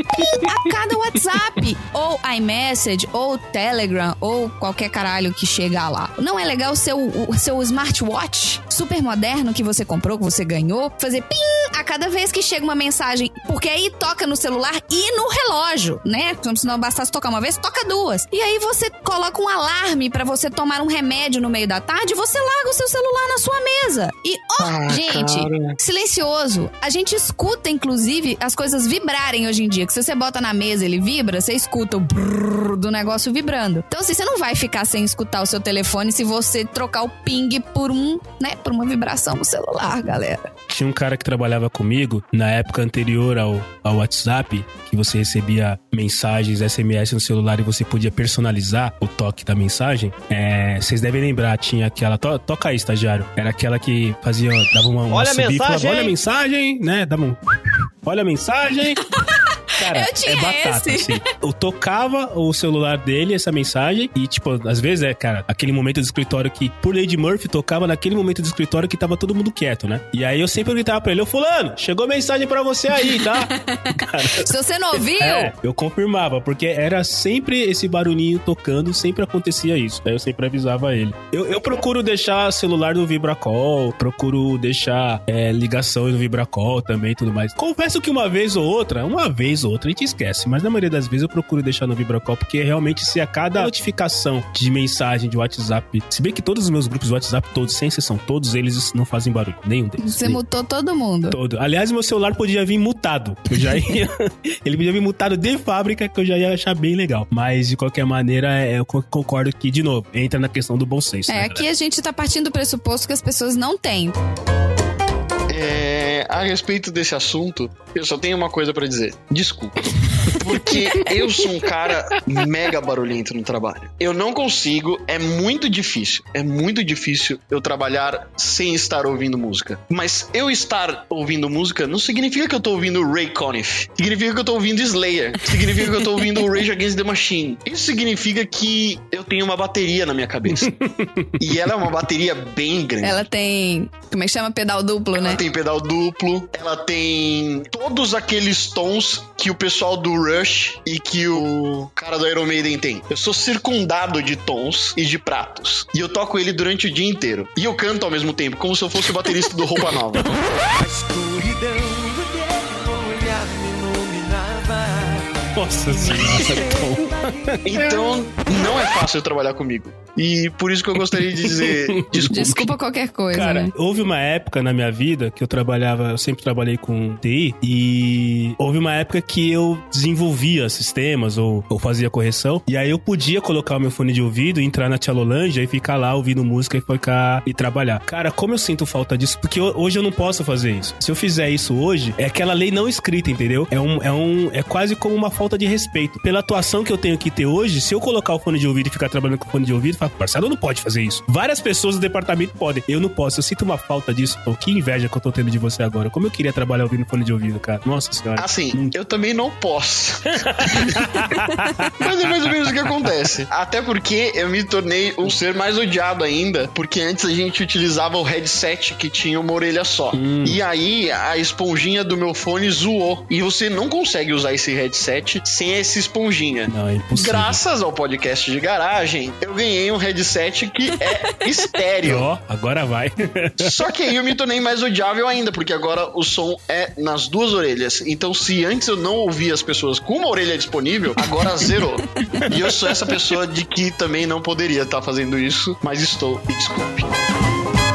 a cada WhatsApp, ou iMessage, ou Telegram, ou qualquer caralho que chega lá. Não é legal o seu, o seu smartwatch super moderno que você comprou, que você ganhou, fazer pim a cada vez que chega uma mensagem, porque aí toca no celular e no relógio, né? Como se não bastasse tocar uma vez, toca duas. E aí você coloca um alarme pra você tomar um remédio no meio da tarde, você larga o seu celular na sua mesa. E, ó, Ah, gente, cara. silencioso. A gente escuta, inclusive, as coisas vibrarem hoje em dia. Que se você bota na mesa ele vibra, você escuta o brrr do negócio vibrando. Então, assim, você não vai ficar sem escutar o seu telefone se você trocar o ping por um, né, por uma vibração no celular, galera. Tinha um cara que trabalhava comigo na época anterior ao, ao WhatsApp, que você recebia mensagens, SMS no celular e você podia personalizar o toque da mensagem. É, vocês devem lembrar, tinha aquela. To, toca aí, estagiário. Era aquela que fazia. Dava uma, uma Olha a subir e falava, mensagem! Olha a mensagem, né? Dava um. Olha a mensagem. *laughs* Cara, Eu tinha é batata, esse. assim. Eu tocava o celular dele, essa mensagem, e, tipo, às vezes é, cara, aquele momento do escritório que, por Lady Murphy, tocava naquele momento do escritório que tava todo mundo quieto, né? E aí eu sempre gritava pra ele, ô fulano, chegou mensagem pra você aí, tá? *laughs* cara, Se você não ouviu, é, eu confirmava, porque era sempre esse barulhinho tocando, sempre acontecia isso. Daí eu sempre avisava ele. Eu, eu procuro deixar celular no Vibracall, procuro deixar é, ligação no Vibracall também e tudo mais. Confesso que uma vez ou outra, uma vez ou outra a gente esquece, mas na maioria das vezes eu procuro deixar no Vibracall, porque realmente se a cada notificação de mensagem de WhatsApp, se bem que todos os meus grupos de WhatsApp, todos, sem exceção, todos eles não fazem barulho, nenhum deles. você mutou todo mundo. Todo. Aliás, meu celular podia vir mutado. Eu já ia. *laughs* ele podia vir mutado de fábrica, que eu já ia achar bem legal. Mas, de qualquer maneira, é, eu co- concordo que, de novo, entra na questão do bom senso. É, né, aqui a gente tá partindo do pressuposto que as pessoas não têm. É, a respeito desse assunto, eu só tenho uma coisa pra dizer. Desculpa. Porque eu sou um cara mega barulhento no trabalho. Eu não consigo, é muito difícil. É muito difícil eu trabalhar sem estar ouvindo música. Mas eu estar ouvindo música não significa que eu tô ouvindo Ray Conniff. Significa que eu tô ouvindo Slayer. Significa que eu tô ouvindo Rage Against the Machine. Isso significa que eu tenho uma bateria na minha cabeça. e ela é uma bateria bem grande. Ela tem. Como é que chama? Pedal duplo, Ela né? tem pedal duplo, ela tem todos aqueles tons que o pessoal do Rush e que o cara do Iron Maiden tem. Eu sou circundado de tons e de pratos. E eu toco ele durante o dia inteiro. E eu canto ao mesmo tempo, como se eu fosse o baterista do Roupa Nova. *laughs* A escuridão Nossa senhora. *laughs* Então, não é fácil trabalhar comigo. E por isso que eu gostaria de dizer *laughs* desculpa. Desculpa qualquer coisa, Cara, né? houve uma época na minha vida que eu trabalhava, eu sempre trabalhei com TI, e houve uma época que eu desenvolvia sistemas ou, ou fazia correção, e aí eu podia colocar o meu fone de ouvido, entrar na Tchalolândia e ficar lá ouvindo música e ficar e trabalhar. Cara, como eu sinto falta disso, porque ho- hoje eu não posso fazer isso. Se eu fizer isso hoje, é aquela lei não escrita, entendeu? É um, é um, é quase como uma falta de respeito. Pela atuação que eu tenho que ter hoje, se eu colocar o fone de ouvido e ficar trabalhando com o fone de ouvido, fala, Marcelo não pode fazer isso. Várias pessoas do departamento podem. Eu não posso. Eu sinto uma falta disso. Então, que inveja que eu tô tendo de você agora. Como eu queria trabalhar ouvindo fone de ouvido, cara. Nossa senhora. Assim, eu também não posso. *laughs* Mas é mais ou menos o que acontece. Até porque eu me tornei um ser mais odiado ainda, porque antes a gente utilizava o headset que tinha uma orelha só. E aí a esponjinha do meu fone zoou. E você não consegue usar esse headset sem essa esponjinha. Não, é impossível. Graças ao podcast de garagem, eu ganhei um headset que é *laughs* estéreo. Ó, agora vai. *laughs* Só que aí eu me tornei mais odiável ainda, porque agora o som é nas duas orelhas. Então, se antes eu não ouvia as pessoas com uma orelha disponível, agora zerou. *laughs* e eu sou essa pessoa de que também não poderia estar fazendo isso, mas estou, e desculpe.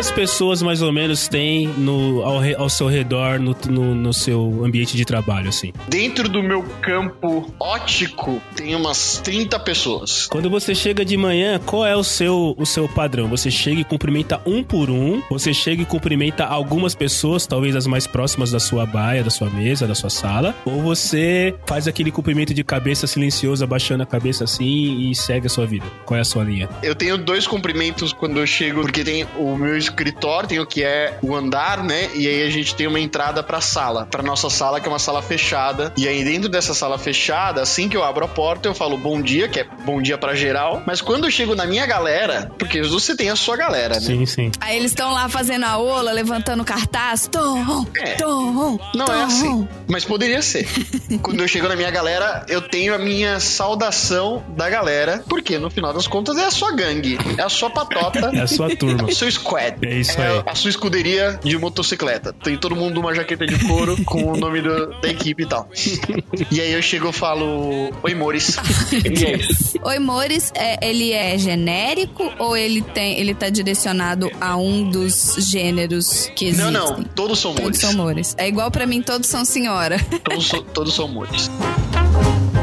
Quantas pessoas mais ou menos tem no, ao, ao seu redor, no, no, no seu ambiente de trabalho, assim? Dentro do meu campo ótico, tem umas 30 pessoas. Quando você chega de manhã, qual é o seu, o seu padrão? Você chega e cumprimenta um por um? Você chega e cumprimenta algumas pessoas, talvez as mais próximas da sua baia, da sua mesa, da sua sala? Ou você faz aquele cumprimento de cabeça silencioso, abaixando a cabeça assim e segue a sua vida? Qual é a sua linha? Eu tenho dois cumprimentos quando eu chego, porque tem o meu escritório, tem o que é o andar, né? E aí a gente tem uma entrada pra sala, pra nossa sala, que é uma sala fechada. E aí dentro dessa sala fechada, assim que eu abro a porta, eu falo bom dia, que é bom dia pra geral. Mas quando eu chego na minha galera, porque você tem a sua galera, né? Sim, sim. Aí eles estão lá fazendo a ola, levantando cartaz. Tom, É. tom, Não tom. é assim, mas poderia ser. *laughs* Quando eu chego na minha galera, eu tenho a minha saudação da galera, porque no final das contas é a sua gangue, é a sua patota, É a sua turma. é o seu squad. É isso aí. a sua escuderia de motocicleta. Tem todo mundo uma jaqueta de couro *laughs* com o nome do- da equipe e tal. e aí eu chego e falo: Oi, Mores. é isso. *laughs* Oi, Mores, é, ele é genérico ou ele tem, ele tá direcionado a um dos gêneros que existem? Não, não, todos são Todos Mores. são Mores. É igual pra mim, todos são senhora. Todos, so- todos são Mores.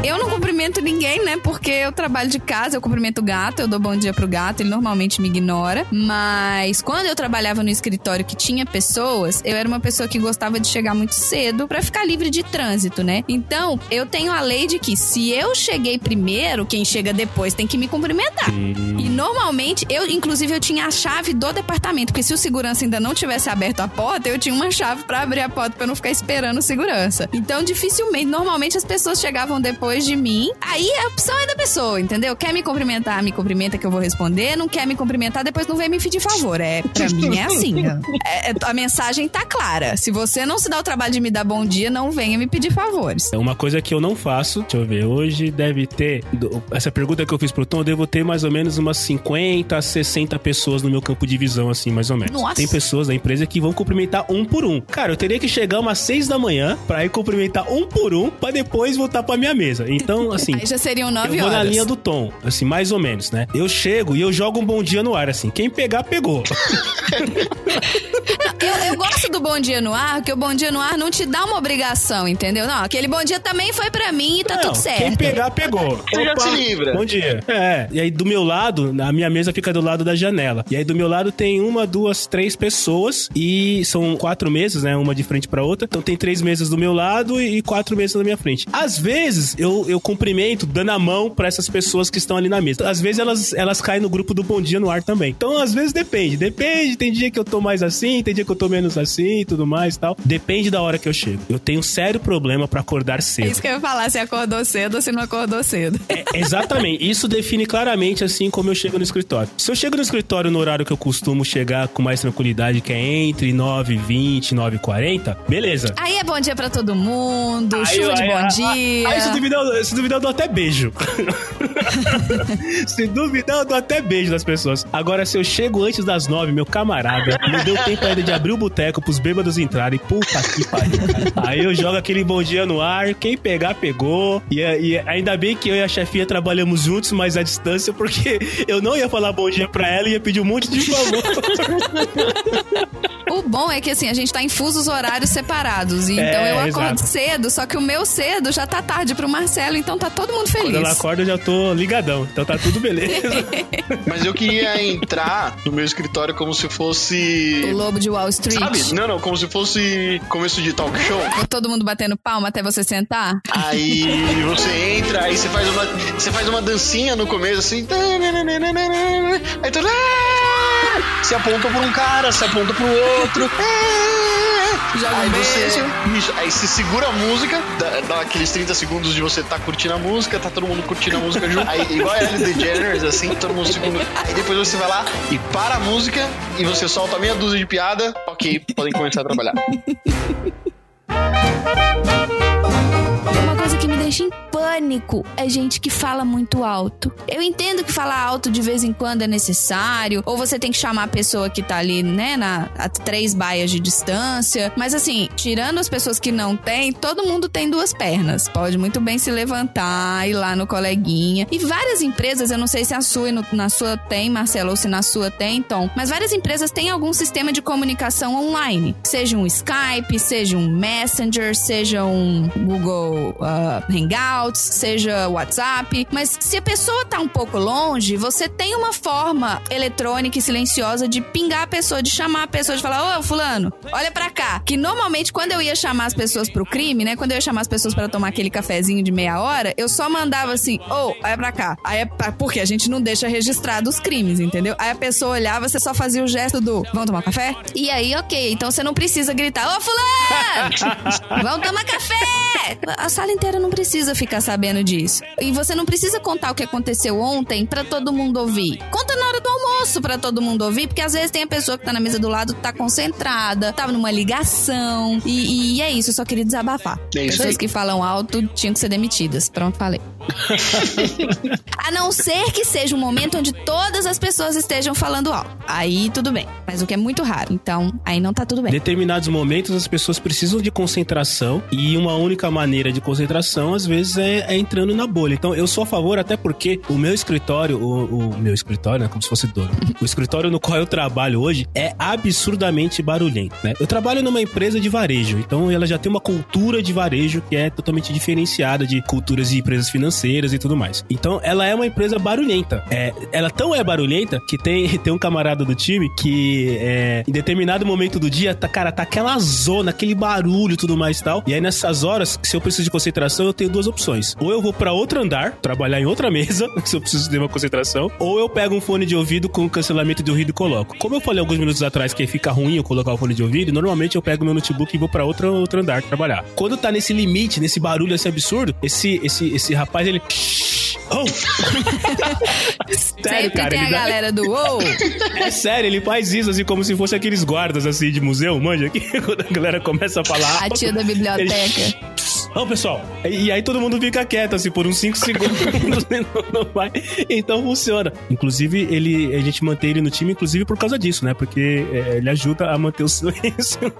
Eu não cumprimento ninguém, né? Porque eu trabalho de casa, eu cumprimento o gato, eu dou bom dia pro gato, ele normalmente me ignora. Mas quando eu trabalhava no escritório que tinha pessoas, eu era uma pessoa que gostava de chegar muito cedo pra ficar livre de trânsito, né? Então, eu tenho a lei de que se eu cheguei primeiro, quem chega depois tem que me cumprimentar. E normalmente, eu, inclusive, eu tinha a chave do departamento, porque se o segurança ainda não tivesse aberto a porta, eu tinha uma chave pra abrir a porta pra eu não ficar esperando o segurança. Então, dificilmente, normalmente as pessoas chegavam depois de mim. Aí a opção é da pessoa, entendeu? Quer me cumprimentar, me cumprimenta que eu vou responder. Não quer me cumprimentar, depois não vem me pedir favor. É, pra mim é assim. É, é, a mensagem tá clara. Se você não se dá o trabalho de me dar bom dia, não venha me pedir favores. É uma coisa que eu não faço. Deixa eu ver. Hoje deve ter. Essa pergunta que eu fiz pro Tom, eu devo ter mais ou menos umas 50 a 60 pessoas no meu campo de visão, assim, mais ou menos. Nossa. Tem pessoas da empresa que vão cumprimentar um por um. Cara, eu teria que chegar umas 6 da manhã pra ir cumprimentar um por um pra depois voltar pra minha mesa. Então, *laughs* assim. Aí já seriam Eu nove vou horas. na linha do tom, assim, mais ou menos, né? Eu chego e eu jogo um bom dia no ar, assim. Quem pegar, pegou. *laughs* Eu, eu gosto do bom dia no ar, porque o bom dia no ar não te dá uma obrigação, entendeu? Não, aquele bom dia também foi pra mim e tá Não, tudo certo. Quem pegar, pegou. Você já se livra. Bom dia. É. E aí do meu lado, a minha mesa fica do lado da janela. E aí do meu lado tem uma, duas, três pessoas. E são quatro mesas, né? Uma de frente pra outra. Então tem três mesas do meu lado e quatro mesas na minha frente. Às vezes eu, eu cumprimento dando a mão pra essas pessoas que estão ali na mesa. Às vezes elas, elas caem no grupo do Bom Dia no ar também. Então às vezes depende. Depende. Tem dia que eu tô mais assim, tem dia que eu tô menos assim e tudo mais e tal. Depende da hora que eu chego. Eu tenho um sério problema pra acordar É cedo. isso que eu ia falar, se acordou cedo ou se não acordou cedo. É, exatamente. Isso define claramente assim como eu chego no escritório. Se eu chego no escritório no horário que eu costumo chegar com mais tranquilidade, que é entre 9 h 20 e 9 h 40, beleza. Aí é bom dia pra todo mundo, Aí chuva de aí- bom aí- dia. Aí, se duvidar, eu- se duvidar, eu dou até beijo. *laughs* se duvidar, eu dou até beijo das pessoas. Agora, se eu chego antes das nove, meu camarada, não deu tempo ainda de abrir o boteco pros bêbados entrarem. Puta que pariu. Aí eu jogo aquele bom dia no ar, quem pegar, pegou. E, e ainda bem que eu e a chefia trabalhamos juntos, mas à distância, porque eu não ia falar bom dia pra ela e ia pedir um monte de favor. *laughs* O bom é que assim, a gente tá em fusos horários separados. E É, então eu acordo exato. cedo, só que o meu cedo já tá tarde pro Marcelo, então tá todo mundo Quando ela feliz. acorda, eu já tô ligadão. Então tá tudo beleza. *laughs* Mas eu queria entrar no meu escritório como se fosse. O lobo de Wall Street. Sabe? Não, não, como se fosse começo de talk show. Todo mundo batendo palma até você sentar. Aí *laughs* você entra, aí você faz uma, você faz uma dancinha no começo assim. Aí tu se aponta pra um cara, se aponta pro outro. *laughs* Joga um aí você, beijo. isso, aí você segura a música, dá, dá aqueles 30 segundos de você tá curtindo a música, tá todo mundo curtindo a música junto. Aí, igual a Ellen DeGeneres, assim, todo mundo segundo. Aí depois você vai lá e para a música e você solta meia dúzia de piada. Ok, podem começar a trabalhar. Coisa que me deixa em pânico é gente que fala muito alto. Eu entendo que falar alto de vez em quando é necessário, ou você tem que chamar a pessoa que tá ali, né, na, a três baias de distância. Mas assim, tirando as pessoas que não têm, todo mundo tem duas pernas. Pode muito bem se levantar, ir lá no coleguinha. E várias empresas, eu não sei se a sua no- na sua tem, Marcelo, ou se na sua tem, Tom, mas várias empresas têm algum sistema de comunicação online. Seja um Skype, seja um Messenger, seja um Google ah, Hangouts, seja WhatsApp. Mas se a pessoa tá um pouco longe, você tem uma forma eletrônica e silenciosa de pingar a pessoa, de chamar a pessoa, de falar: Ô, Fulano, olha pra cá. Que normalmente, quando eu ia chamar as pessoas pro crime, né? Quando eu ia chamar as pessoas pra tomar aquele cafezinho de meia hora, eu só mandava assim: Ô, olha pra cá. Aí é pra- porque a gente não deixa registrado os crimes, entendeu? Aí a pessoa olhava, você só fazia o gesto do: Vamos tomar café? E aí, ok. Então você não precisa gritar: Ô, Fulano! *laughs* Vamos tomar café! A sala inteira não precisa ficar sabendo disso. E você não precisa contar o que aconteceu ontem pra todo mundo ouvir. Conta na hora do almoço pra todo mundo ouvir, porque às vezes tem a pessoa que tá na mesa do lado que tá concentrada, tava numa ligação. E, e é isso, eu só queria desabafar. É Pessoas aí. que falam alto tinham que ser demitidas. Pronto, falei. *laughs* A não ser que seja um momento onde todas as pessoas estejam falando alto. Aí tudo bem. Mas o que é muito raro. Então, aí não tá tudo bem. determinados momentos as pessoas precisam de concentração e uma única maneira de concentração às vezes é, é entrando na bolha. Então eu sou a favor até porque o meu escritório, o, o meu escritório, né, como se fosse dono, o escritório no qual eu trabalho hoje é absurdamente barulhento, né? Eu trabalho numa empresa de varejo, então ela já tem uma cultura de varejo que é totalmente diferenciada de culturas de empresas financeiras e tudo mais. Então ela é uma empresa barulhenta. É, ela tão é barulhenta que tem, *laughs* tem um camarada do time que é, em determinado momento do dia, tá, cara, tá aquela zona, aquele barulho e tudo mais e tal. E aí nessas horas, se eu preciso de concentração, eu tenho duas opções. Ou eu vou pra outro andar, trabalhar em outra *laughs* mesa, se eu preciso de uma concentração, ou eu pego um fone de ouvido com cancelamento de ruído e coloco. Como eu falei alguns minutos atrás que fica ruim eu colocar o fone de ouvido, normalmente eu pego meu notebook e vou pra outro, outro andar trabalhar. Quando tá nesse limite, nesse barulho assim absurdo, esse, esse, esse rapaz, ele. *laughs* Oh! *laughs* Sério, Sempre cara, tem a dá- galera do UOL. é sério, ele faz isso assim como se fosse aqueles guardas assim de museu, manja, que quando a galera começa a falar. A tia da biblioteca. Ele... Ô, pessoal. E aí todo mundo fica quieto, assim, por uns 5 segundos. *laughs* não vai. Então funciona. Inclusive, ele, a gente mantém ele no time, inclusive por causa disso, né? Porque é, ele ajuda a manter o silêncio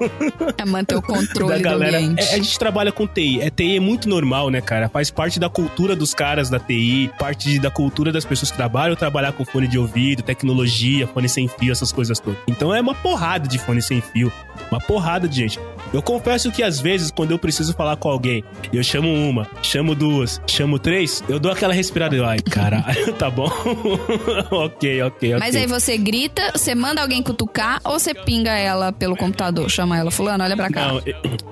É manter o *laughs* da controle do galera. É, a gente trabalha com TI. É, TI é muito normal, né, cara? Faz parte da cultura dos caras da TI, parte de- da cultura das pessoas que trabalham, trabalhar com fone de ouvido, tecnologia, fone sem fio, essas coisas todas. Então é uma porrada de fone sem fio. Uma porrada de gente. Eu confesso que às vezes, quando eu preciso falar com alguém, eu chamo uma, chamo duas, chamo três, eu dou aquela respirada. Eu, Ai, caralho, *laughs* tá bom. *laughs* ok, ok, ok. Mas aí você grita, você manda alguém cutucar ou você pinga ela pelo computador? Chama ela, fulano, olha pra cá. Não,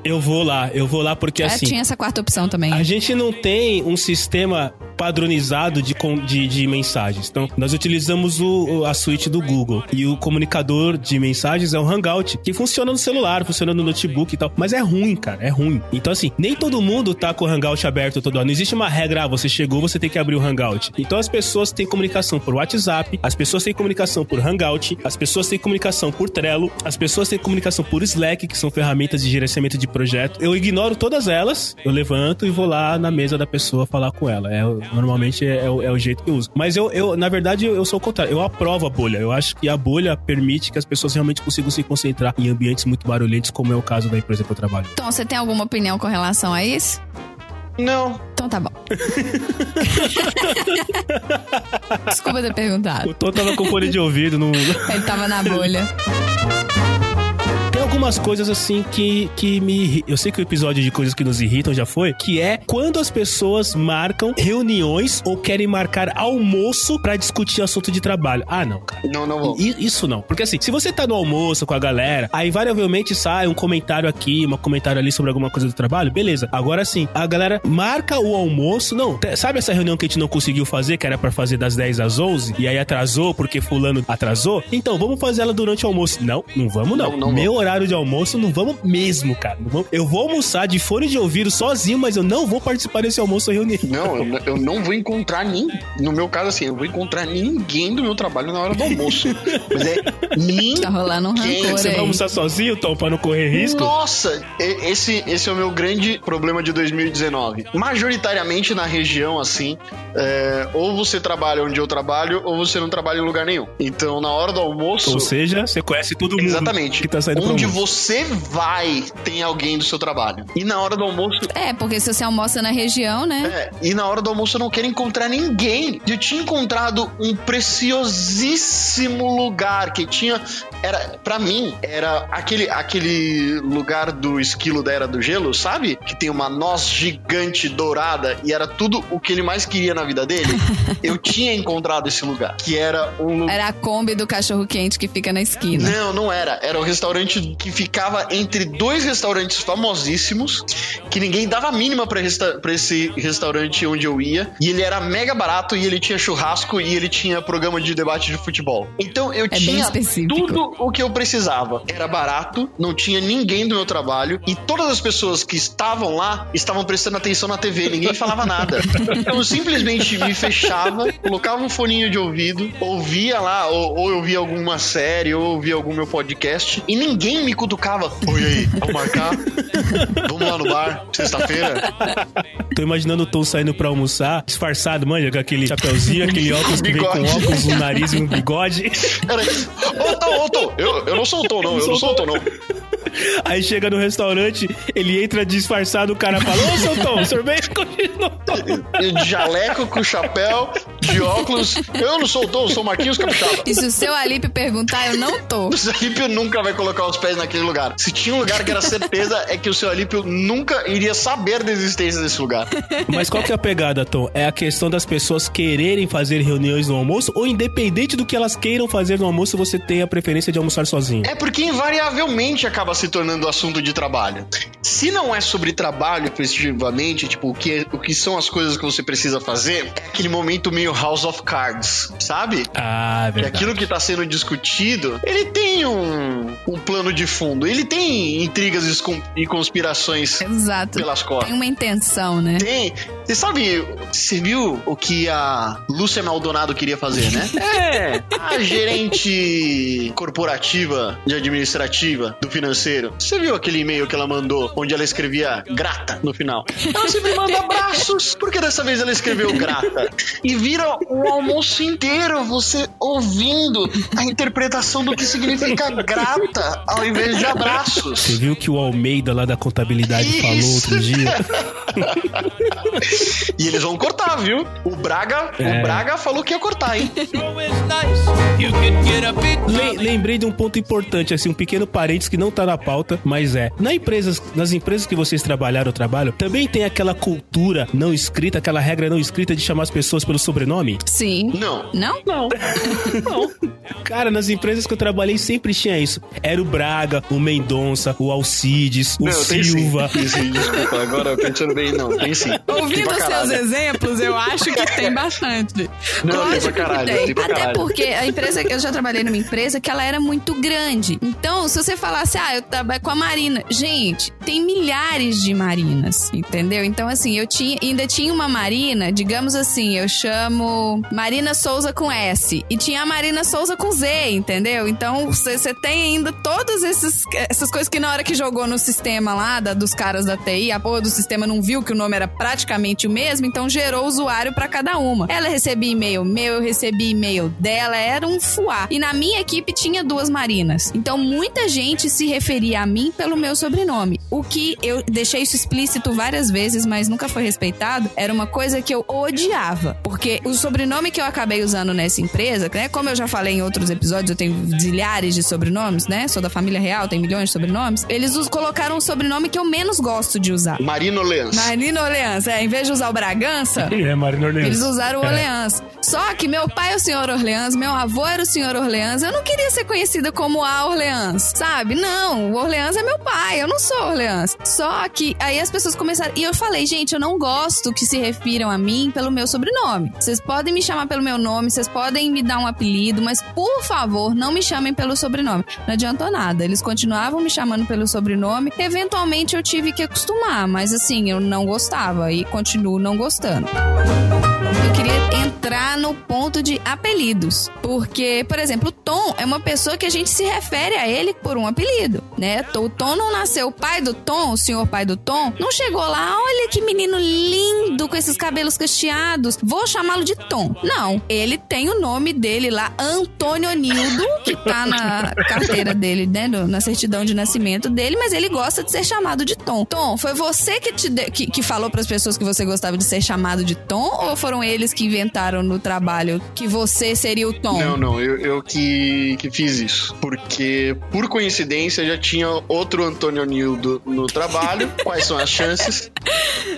eu, vou lá, eu vou lá porque é, assim. tinha essa quarta opção também. A gente não tem um sistema padronizado de, de, de mensagens. Então, nós utilizamos o, o- a suíte do Google. E o comunicador de mensagens é o Hangout, que funciona no celular, funciona no notebook e tal. Mas é ruim, cara, é ruim. Então, assim, nem todo mundo tá com o Hangout aberto toda hora. Não existe uma regra, ah, você chegou, você tem que abrir o Hangout. Então, as pessoas têm comunicação por WhatsApp, as pessoas têm comunicação por Hangout, as pessoas têm comunicação por Trello, as pessoas têm comunicação por Slack, que são ferramentas de gerenciamento de projeto. Eu ignoro todas elas, eu levanto e vou lá na mesa da pessoa falar com ela. É, normalmente é, é o, é o jeito que eu uso. Mas eu, eu na verdade, eu, eu sou o contrário. Eu aprovo a bolha. Eu acho que a bolha permite que as pessoas realmente consigam se concentrar em ambientes muito barulhentos, como é o caso da empresa que eu trabalho. Então, você tem alguma opinião com relação a isso? Não, Então tá bom. *laughs* Desculpa ter perguntado. O Tom tava com fone de ouvido, não. Ele tava na bolha. Algumas coisas assim que, que me. Eu sei que o episódio de coisas que nos irritam já foi, que é quando as pessoas marcam reuniões ou querem marcar almoço pra discutir assunto de trabalho. Ah, não, cara. não, não vou. Isso não. Porque assim, se você tá no almoço com a galera, aí invariavelmente sai um comentário aqui, um comentário ali sobre alguma coisa do trabalho, beleza. Agora sim, a galera marca o almoço. Não, sabe essa reunião que a gente não conseguiu fazer, que era pra fazer das 10 às 11, e aí atrasou porque fulano atrasou? Então, vamos fazer ela durante o almoço. Não, não vamos não. Não, não Meu horário de almoço não vamos mesmo, cara. Não vamos- Eu vou almoçar de fone de ouvido sozinho, mas eu não vou participar desse almoço ou reunião. Não, eu, não vou encontrar ninguém. No meu caso, assim, eu não vou encontrar ninguém do meu trabalho na hora do almoço. Mas é ninguém. *laughs* Tá rolando um Quem? rancor Você vai aí. almoçar sozinho, Tom, pra não correr risco? Nossa, esse, esse é o meu grande problema de 2019. Majoritariamente na região, assim, é, ou você trabalha onde eu trabalho, ou você não trabalha em lugar nenhum. Então, na hora do almoço. Ou seja, você conhece todo mundo Exatamente. que tá saindo Onde almoço. você vai, tem alguém do seu trabalho. E na hora do almoço. É, porque se você almoça na região, né? É, e na hora do almoço eu não quero encontrar ninguém. Eu tinha encontrado um preciosíssimo lugar que tinha. Era, para mim, era aquele, aquele lugar do esquilo da Era do Gelo, sabe? Que tem uma noz gigante dourada e era tudo o que ele mais queria na vida dele. *laughs* eu tinha encontrado esse lugar. Que era um. Era a Kombi do cachorro quente que fica na esquina. Não, não era. Era o restaurante que ficava entre dois restaurantes famosíssimos, que ninguém dava a mínima pra, resta esse restaurante onde eu ia. E ele era mega barato e ele tinha churrasco e ele tinha programa de debate de futebol. Então eu bem tinha específico. Tudo o que eu precisava. Era barato, não tinha ninguém do meu trabalho e todas as pessoas que estavam lá estavam prestando atenção na TV, ninguém falava nada. *laughs* Então eu simplesmente me fechava, colocava um foninho de ouvido, ouvia lá, ou, ou eu via alguma série, ou ouvia algum meu podcast, e ninguém me cutucava. Oi aí, vamos marcar? Vamos lá no bar, sexta-feira? Tô imaginando o Tom saindo pra almoçar, disfarçado, manja, com aquele chapeuzinho, aquele óculos que vem com óculos, um nariz e um bigode. Era isso. Ô, Tom, ô, Tom, eu, eu não sou o Tom, não, eu não sou o Tom, não. *laughs* Aí chega no restaurante, ele entra disfarçado, o cara fala: Ô, seu Tom, sorvete continua. De jaleco, com chapéu, de óculos. Eu não sou o Tom, eu sou o Marquinhos Capixaba. E se o seu Alipe perguntar, eu não tô. O seu Alípio nunca vai colocar os pés naquele lugar. Se tinha um lugar que era certeza, é que o seu Alípio nunca iria saber da existência desse lugar. Mas qual que é a pegada, Tom? É a questão das pessoas quererem fazer reuniões no almoço ou independente do que elas queiram fazer no almoço, você tem a preferência de almoçar sozinho? É porque invariavelmente acaba se tornando assunto de trabalho. Se não é sobre trabalho, efetivamente, tipo, o que, o que são as coisas que você precisa fazer, é aquele momento meio House of Cards, sabe? Ah, Que verdade. aquilo que tá sendo discutido, ele tem um, um plano de fundo. Ele tem intrigas e e conspirações Exato. pelas costas. Tem uma intenção, né? Tem. Você sabe, você viu o que a Lúcia Maldonado queria fazer, né? *laughs* É. A gerente corporativa de administrativa do financeiro. Você viu aquele e-mail que ela mandou, onde ela escrevia grata no final? Ela sempre *laughs* manda abraços. Por que dessa vez ela escreveu grata? E vira o almoço inteiro você ouvindo a interpretação do que significa grata ao invés de abraços. Você viu que o Almeida lá da contabilidade falou Isso. outro dia? *laughs* E eles vão cortar, viu? O Braga, É. o Braga falou que ia cortar, hein? Le- lembrei de um ponto importante, assim, um pequeno parênteses que não tá na pauta, mas é. Na empresas, nas empresas que vocês trabalharam ou trabalham, também tem aquela cultura não escrita, aquela regra não escrita de chamar as pessoas pelo sobrenome? Sim. Não. Não? Não. *laughs* Não. Cara, nas empresas que eu trabalhei sempre tinha isso. Era o Braga, o Mendonça, o Alcides, o não, tem sim. Silva. Tem sim, desculpa. Agora pensando bem, não. Tem sim. Tem Ouvindo pra os seus exemplos, eu acho que tem bastante. Não, tem pra que caralho, tem pra Até caralho. porque a empresa, eu já trabalhei numa empresa que ela era muito grande. Então, se você falasse, ah, eu trabalho com a Marina. Gente, tem milhares de Marinas, entendeu? Então, assim, eu tinha, ainda tinha uma Marina, digamos assim, eu chamo Marina Souza com S. E tinha a Marina Souza com Z, entendeu? Então, você tem ainda todas essas coisas que na hora que jogou no sistema lá, da- dos caras da TI, a porra do sistema não viu que o nome era praticamente o mesmo, então gerou usuário pra cada uma. Ela recebia e-mail meu, eu recebi e-mail dela, era um fuá. E na minha equipe tinha duas Marinas. Então muita gente se referia a mim pelo meu sobrenome. O que eu deixei isso explícito várias vezes, mas nunca foi respeitado, era uma coisa que eu odiava. Porque o sobrenome que eu acabei usando nessa empresa, né? Como eu já falei em outros episódios, eu tenho zilhares de sobrenomes, né? Sou da família real, tem milhões de sobrenomes. Eles colocaram um sobrenome que eu menos gosto de usar. Marino Leans. Marina Orleans, é, em vez de usar o Bragança, É, Marina Orleans. eles usaram o É. Orleans. Só que meu pai é o senhor Orleans, meu avô era o senhor Orleans. Eu não queria ser conhecida como a Orleans, sabe? Não, o Orleans é meu pai, eu não sou Orleans. Só que aí as pessoas começaram. E eu falei, gente, eu não gosto que se refiram a mim pelo meu sobrenome. Vocês podem me chamar pelo meu nome, vocês podem me dar um apelido, mas por favor, não me chamem pelo sobrenome. Não adiantou nada. Eles continuavam me chamando pelo sobrenome. Eventualmente eu tive que acostumar, mas assim, eu não gostava e continuo não gostando. Eu queria entrar no ponto de apelidos. Porque, por exemplo, Tom é uma pessoa que a gente se refere a ele por um apelido, né? O Tom não nasceu. O pai do Tom, o senhor pai do Tom, não chegou lá, olha que menino lindo com esses cabelos cacheados, vou chamá-lo de Tom. Não, ele tem o nome dele lá, Antônio Nildo, que tá na carteira dele, né? Na certidão de nascimento dele, mas ele gosta de ser chamado de Tom. Tom, foi você que, te de- que, que falou para as pessoas que você gostava de ser chamado de Tom ou foram eles que inventaram no trabalho que você seria o Tom? Não, não, eu, eu que, que fiz isso. Porque, por coincidência, já tinha outro Antônio Nildo no trabalho. Quais são as chances?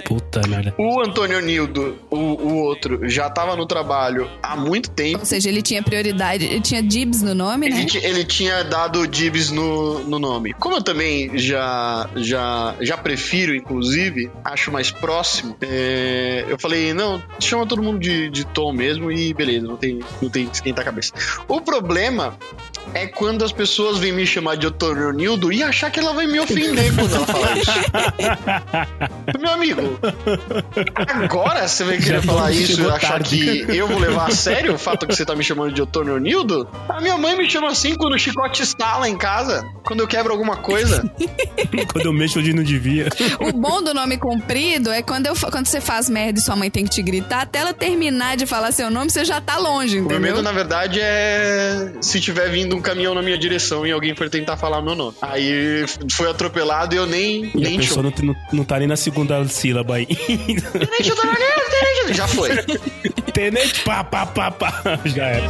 Puta merda. O Antônio Nildo, o, o outro, já tava no trabalho há muito tempo. Ou seja, ele tinha prioridade, ele tinha dibs no nome, né? Ele, ele tinha dado dibs no, no nome. Como eu também já, já, já prefiro, inclusive, acho mais próximo, é, eu falei, não, chama todo mundo de, de Tom mesmo e beleza, não tem, não tem que esquentar a cabeça. O problema é quando as pessoas vêm me chamar de Antônio Nildo e achar que ela vai me ofender quando ela falar isso. Meu amigo, agora você vai querer falar isso e achar tarde. que eu vou levar a sério o fato que você tá me chamando de Antônio Nildo? A minha mãe me chama assim quando o chicote está lá em casa, quando eu quebro alguma coisa. *laughs* Quando eu mexo onde não devia. O bom do nome comprido é quando, eu, quando você faz merda e sua mãe tem que te gritar, até ela terminar de falar seu nome, você já tá longe, O meu entendeu? medo, na verdade, é se tiver vindo um caminhão na minha direção e alguém for tentar falar meu nome. Aí foi atropelado e eu nem, E a nem pessoa chamo. não, não, não tá nem na segunda sílaba aí. Tenente tenente- Já foi. *laughs* Tenente, pá, pá, pá, pá. Já era.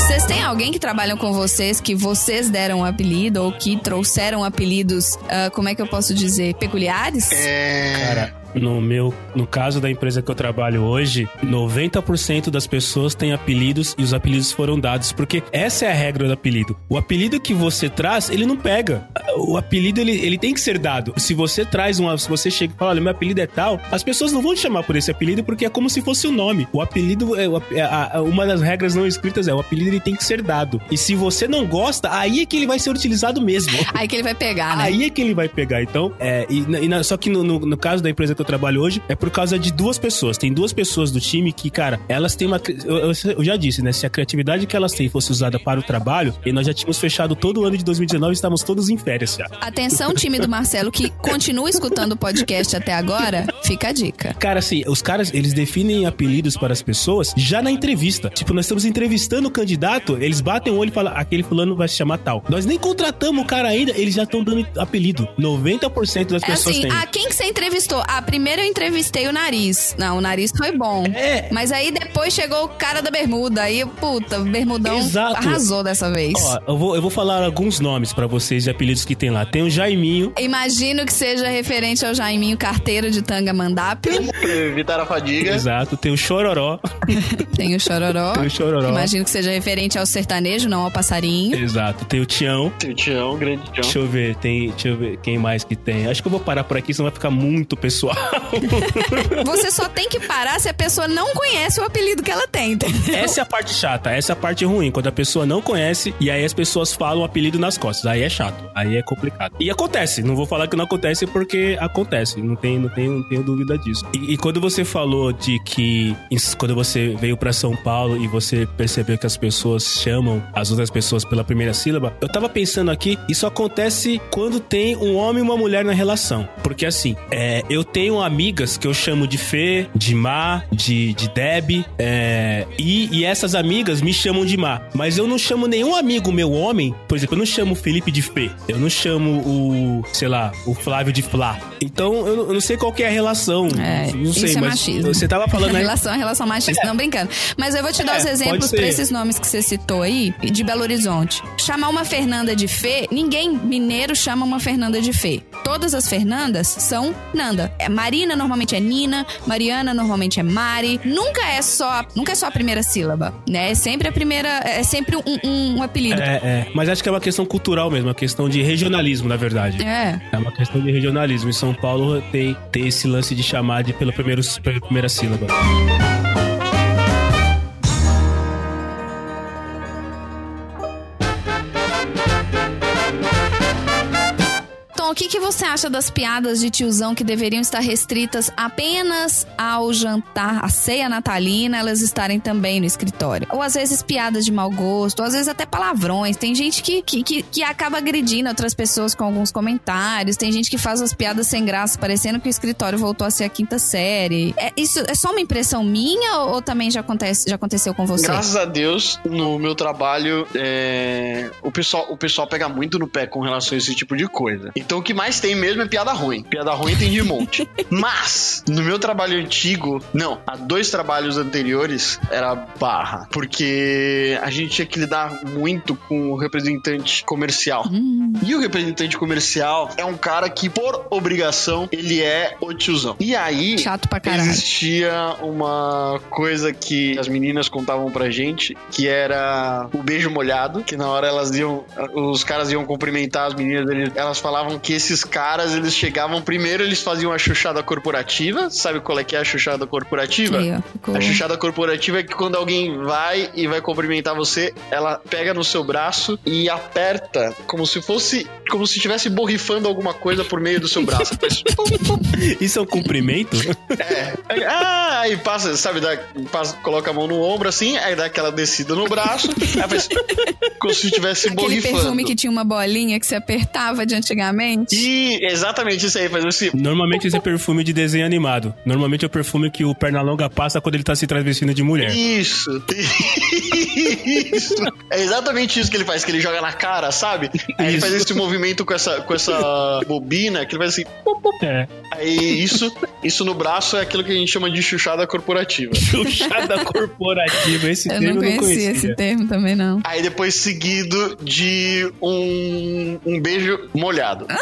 Vocês têm alguém que trabalham com vocês que vocês deram um apelido ou que trouxeram apelidos, ah, como é que eu posso dizer, peculiares? É. Cara, no meu, no caso da empresa que eu trabalho hoje, 90% das pessoas têm apelidos e os apelidos foram dados, porque essa é a regra do apelido. O apelido que você traz, ele não pega. O apelido ele, ele tem que ser dado. Se você traz uma, se você chega e fala, olha, meu apelido é tal, as pessoas não vão te chamar por esse apelido porque é como se fosse o nome. O apelido é é a- uma das regras não escritas é o apelido ele tem que ser dado. E se você não gosta, aí é que ele vai ser utilizado mesmo. Aí que ele vai pegar, né? Aí é que ele vai pegar. Então, é, e, e na- só que no, no- no caso da empresa que eu trabalho hoje, é por causa de duas pessoas. Tem duas pessoas do time que, cara, elas têm uma. Eu, eu- eu já disse, né? Se a criatividade que elas têm fosse usada para o trabalho, e nós já tínhamos fechado todo o ano de 2019 e estávamos todos em férias já. Atenção, time do Marcelo, que *laughs* continua escutando o podcast até agora, fica a dica. Cara, assim, os caras, eles definem apelidos para as pessoas já na entrevista. Tipo, nós estamos entrevistando o candidato, eles batem o olho e falam, aquele fulano vai se chamar tal. Nós nem contratamos o cara ainda, eles já estão dando apelido. 90% das É pessoas assim, têm. ah, quem que você entrevistou? Ah, primeiro eu entrevistei o nariz. Não, o nariz foi bom. É. Mas aí depois chegou o cara da bermuda. Aí, puta, o bermudão Exato. arrasou dessa vez. Ó, eu vou, eu vou falar alguns nomes pra vocês de apelidos que tem lá. Tem o Jaiminho. Imagino que seja referente ao Jaiminho Carteiro de Tanga Mandápio. Evitar *laughs* a fadiga. Exato. Tem o Chororó. *laughs* Tem o Chororó. Tem o Chororó. Imagino que seja referente ao sertanejo, não ao passarinho. Exato. Tem o Tião. Teu Tião, grande Tião. Deixa eu ver, tem. Deixa eu ver quem mais que tem. Acho que eu vou parar por aqui, senão vai ficar muito pessoal. *laughs* Você só tem que parar se a pessoa não conhece o apelido que ela tem, entendeu? essa é a parte chata, essa é a parte ruim. Quando a pessoa não conhece e aí as pessoas falam o apelido nas costas. Aí é chato, aí é complicado. E acontece, não vou falar que não acontece porque acontece, não tenho, não tenho, não tenho dúvida disso. E, e quando você falou de que quando você veio pra São Paulo e você percebeu que as pessoas chamam as outras pessoas pela primeira sílaba, eu tava pensando aqui, isso acontece quando tem um homem e uma mulher na relação. Porque assim, é, eu tenho amigas que eu chamo de Fê, de Má, de, de Deb, é, e, e essas amigas me chamam de Má. Mas eu não chamo nenhum amigo meu homem, por exemplo, eu não chamo o Felipe de Fê, eu não chamo o, sei lá, o Flávio de Flá. Então eu, não- eu não sei qual que é a relação. É, não sei, isso é mas machismo. você tava falando aí. *laughs* relação é relação machista, não brincando. Mas eu vou te dar É, os exemplos pra esses nomes que você citou aí, de Belo Horizonte. Chamar uma Fernanda de Fê, ninguém mineiro chama uma Fernanda de Fê. Todas as Fernandas são Nanda. É, Marina normalmente é Nina, Mariana normalmente é Mari. Nunca é só, nunca é só a primeira sílaba, né? É sempre a primeira, é sempre um, um- um apelido. É, é, mas acho que é uma questão cultural mesmo, uma questão de regionalismo, na verdade. É. É uma questão de regionalismo. Em São Paulo tem, tem esse lance de chamar de pela, primeiro, pela primeira sílaba. Que, que você acha das piadas de tiozão que deveriam estar restritas apenas ao jantar, à ceia natalina, elas estarem também no escritório? Ou às vezes piadas de mau gosto, ou às vezes até palavrões. Tem gente que, que, que, que acaba agredindo outras pessoas com alguns comentários, tem gente que faz as piadas sem graça, parecendo que o escritório voltou a ser a quinta série. É, isso é só uma impressão minha ou, ou também já, acontece, já aconteceu com você? Graças a Deus, no meu trabalho, é, o, pessoal, o pessoal pega muito no pé com relação a esse tipo de coisa. Então que mais tem mesmo é piada ruim. Piada ruim tem de monte. *laughs* Mas, no meu trabalho antigo, não, há dois trabalhos anteriores, era barra. Porque a gente tinha que lidar muito com o representante comercial. E o representante comercial é um cara que, por obrigação, ele é o tiozão. E aí. Chato pra caralho. Existia uma coisa que as meninas contavam pra gente, que era o beijo molhado, que na hora elas iam, os caras iam cumprimentar as meninas, elas falavam que esses caras, eles chegavam primeiro, eles faziam a chuchada corporativa, sabe qual é que é a chuchada corporativa? Ficou- A chuchada corporativa é que quando alguém vai e vai cumprimentar você, ela pega no seu braço e aperta como se fosse, como se estivesse borrifando alguma coisa por meio do seu braço. *laughs* Isso é um cumprimento? é. Aí, Ah, aí passa, sabe, dá, passa, coloca a mão no ombro assim, aí dá aquela descida no braço, aí faz *laughs* como se estivesse Aquele borrifando. perfume que tinha uma bolinha que você apertava de antigamente. E exatamente isso aí, faz assim. Normalmente esse é perfume de desenho animado. Normalmente é o perfume que o Pernalonga passa quando ele tá se travestindo de mulher. Isso. *laughs* Isso. É exatamente isso que ele faz, que ele joga na cara, sabe? Aí ele faz esse movimento com essa, com essa bobina, que ele faz assim. É. Aí isso, isso no braço é aquilo que a gente chama de chuchada corporativa. *laughs* Chuchada corporativa. Esse Eu termo não eu não conhecia conhecia. esse termo também, não. Aí depois seguido de um, um beijo molhado. Não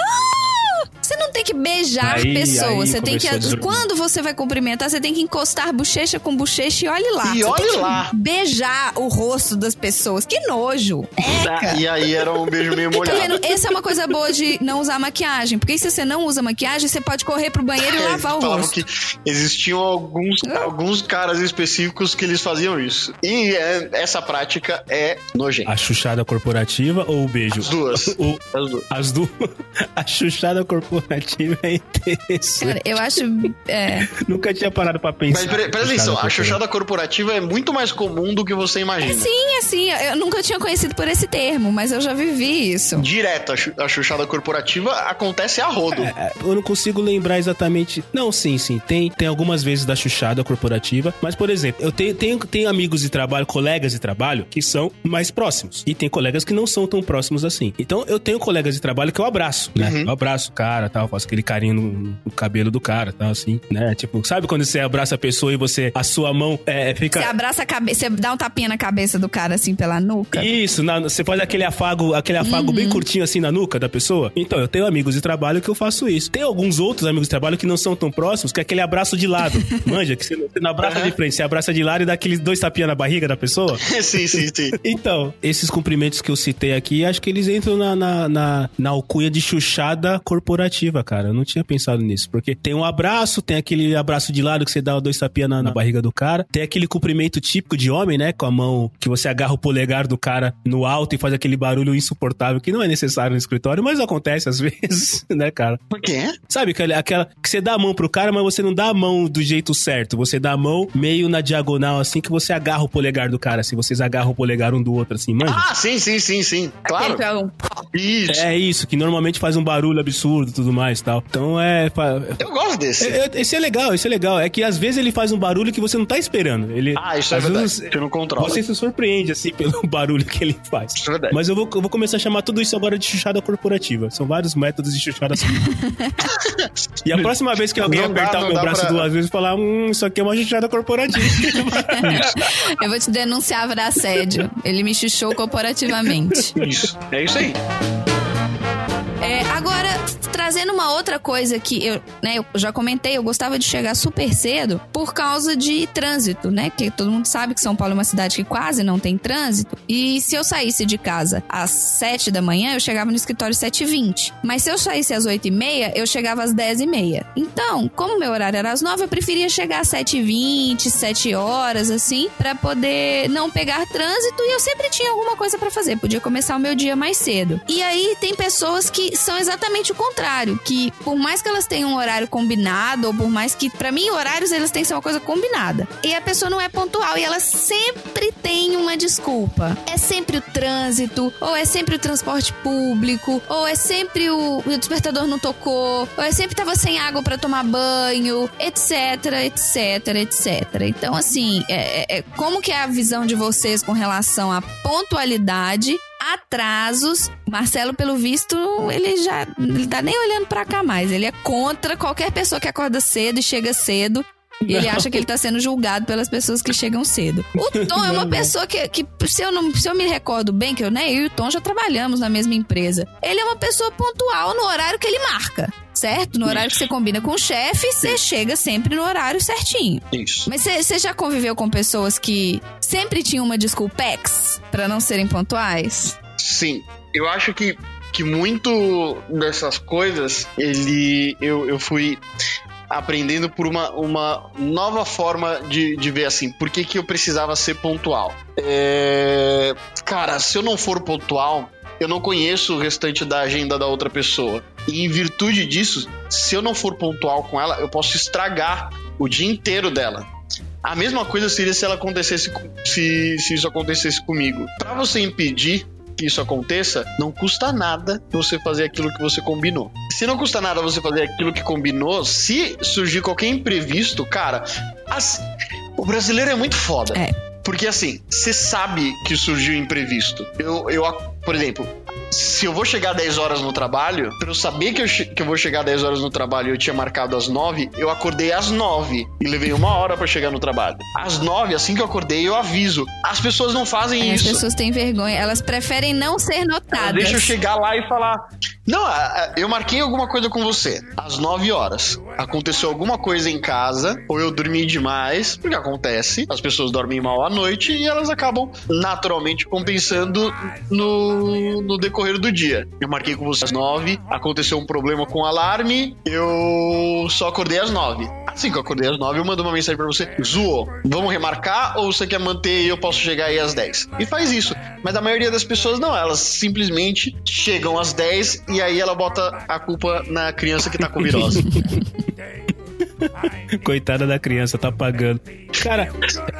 Você tem que beijar Aí- pessoas. aí Você tem que. a. Quando você vai cumprimentar, você tem que encostar bochecha com bochecha e olhe lá. E Você olhe tem que lá. Beijar o rosto das pessoas. Que nojo. Eca. E aí era um beijo meio Tá molhado. vendo? Essa é uma coisa boa de não usar maquiagem. Porque se você não usa maquiagem, você pode correr pro banheiro e É, lavar o rosto. que existiam alguns, alguns caras específicos que eles faziam isso. E é- essa prática é nojenta. A chuchada corporativa ou o beijo? As duas. O- As duas. as duas. *laughs* A chuchada corporativa é interessante. Cara, eu acho. É, *laughs* Nunca tinha parado pra pensar. Mas pre- presta atenção, a chuchada corporativa é muito mais comum do que você imagina. sim, assim, eu nunca tinha conhecido por esse termo, mas eu já vivi isso. Direto, a chu- a chuchada corporativa acontece a rodo. É, Eu não consigo lembrar exatamente. Não, sim, sim. Tem, tem algumas vezes da chuchada corporativa. Mas, por exemplo, eu tenho, tenho, tenho amigos de trabalho, colegas de trabalho, que são mais próximos. E tem colegas que não são tão próximos assim. Então, eu tenho colegas de trabalho que eu abraço, né? Uhum. Eu abraço o cara, tal, faço aquele carinho no, no cabelo do cara, tal, assim, né? Tipo, sabe quando você abraça a pessoa e você, a sua mão é, fica. Você abraça a cabeça, você dá um tapinha na cabeça do cara assim pela nuca. Isso, na- você faz aquele afago, aquele afago bem curtinho assim na nuca da pessoa. Então, eu tenho amigos de trabalho que eu faço isso. Tem alguns outros amigos de trabalho que não são tão próximos, que é aquele abraço de lado. *laughs* Manja, que você não, você não abraça de frente, você abraça de lado e dá aqueles dois tapinhas na barriga da pessoa. *laughs* sim, sim, sim. Então, esses cumprimentos que eu citei aqui, acho que eles entram na, na, na, na alcunha de chuchada corporativa, cara. Eu não tinha pensado nisso. Porque tem um abraço, tem aquele abraço de lado que você dá dois tapinhas na, na barriga do cara. Tem aquele cumprimento típico de homem, né? Com a mão que você agarra o polegar do cara no alto e faz aquele barulho insuportável que não é necessário no escritório, mas acontece às *laughs* vezes, né, cara? Por quê? Sabe aquela, aquela que você dá a mão pro cara, mas você não dá a mão do jeito certo. Você dá a mão meio na diagonal, assim, que você agarra o polegar do cara, assim. Vocês agarram o polegar um do outro, assim, manja? Ah, sim, sim, sim, sim. Claro. Então, Isso. É isso, que normalmente faz um barulho absurdo e tudo mais e tal. Então é. Eu gosto desse. é- é- Esse é legal, esse é legal. É que às vezes ele faz um barulho que você não tá esperando. Ele, Ah, isso é às verdade. vezes, Você não controla. Você se surpreende, assim, pelo *laughs* barulho que ele faz. Isso é verdade. Mas eu vou, eu vou começar a chamar tudo isso agora de chuchada corporativa. São vários métodos de chuchada *laughs* E a próxima vez que alguém Não dá- apertar não o meu dá braço pra- duas vezes e falar, hum, isso aqui é uma chuchada corporativa. *laughs* eu vou te denunciar por assédio. Ele me chuchou corporativamente. Isso. É isso aí. É, agora, trazendo uma outra coisa que eu, né, eu já comentei, eu gostava de chegar super cedo por causa de trânsito, né? Porque todo mundo sabe que São Paulo é uma cidade que quase não tem trânsito. E se eu saísse de casa às 7 da manhã, eu chegava no escritório às 7h20. Mas se eu saísse às 8h30, eu chegava às 10h30. Então, como meu horário era às 9 eu preferia chegar às 7h20, 7 horas, assim, pra poder não pegar trânsito e eu sempre tinha alguma coisa pra fazer. Podia começar o meu dia mais cedo. E aí tem pessoas que são exatamente o contrário, que por mais que elas tenham um horário combinado, ou por mais que, pra mim, horários eles têm que ser uma coisa combinada. E a pessoa não é pontual e ela sempre tem uma desculpa. É sempre o trânsito, ou é sempre o transporte público, ou é sempre o, o despertador não tocou, ou é sempre tava sem água pra tomar banho, etc, etc, etc. Então, assim, é, é- é- como que é a visão de vocês com relação à pontualidade? Atrasos. Marcelo, pelo visto, ele já ele tá nem olhando pra cá mais. Ele é contra qualquer pessoa que acorda cedo e chega cedo. E ele acha que ele tá sendo julgado pelas pessoas que chegam cedo. O *laughs* Tom é uma pessoa que, que se, eu não, se eu me recordo bem, que eu, né, eu e o Tom já trabalhamos na mesma empresa. Ele é uma pessoa pontual no horário que ele marca. Certo? No horário que você combina com o chefe, você chega sempre no horário certinho. Isso. Mas você já conviveu com pessoas que sempre tinham uma desculpex pra não serem pontuais? Sim, eu acho que, que muito dessas coisas, ele eu, eu fui aprendendo por uma, uma nova forma de, de ver assim, por que, que eu precisava ser pontual. É, Cara, se eu não for pontual, eu não conheço o restante da agenda da outra pessoa. E em virtude disso, se eu não for pontual com ela, eu posso estragar o dia inteiro dela. A mesma coisa seria se ela acontecesse se, se isso acontecesse comigo. Pra você impedir que isso aconteça, não custa nada você fazer aquilo que você combinou. Se não custa nada você fazer aquilo que combinou, se surgir qualquer imprevisto, cara, as- o brasileiro é muito foda. É. Porque assim, você sabe que surgiu imprevisto. Eu, eu, por exemplo, se eu vou chegar 10 horas no trabalho, pra eu saber que eu, que eu vou chegar 10 horas no trabalho e eu tinha marcado às 9, eu acordei às 9 e levei uma hora pra chegar no trabalho. Às 9, assim que eu acordei, eu aviso. As pessoas não fazem as isso. pessoas têm vergonha, elas preferem não ser notadas. Deixa eu chegar lá e falar. Não, eu marquei alguma coisa com você às 9 horas. Aconteceu alguma coisa em casa, ou eu dormi demais, porque acontece. As pessoas dormem mal à noite e elas acabam naturalmente compensando no, no decorrer do dia. Eu marquei com você às 9, aconteceu um problema com o alarme, eu só acordei às 9. Assim que eu acordei às 9, eu mando uma mensagem pra você: Zoou, vamos remarcar ou você quer manter e eu posso chegar aí às 10? E faz isso. Mas a maioria das pessoas não, elas simplesmente chegam às 10 e aí ela bota a culpa na criança que tá com virose. *laughs* *laughs* Coitada da criança, tá pagando. Cara,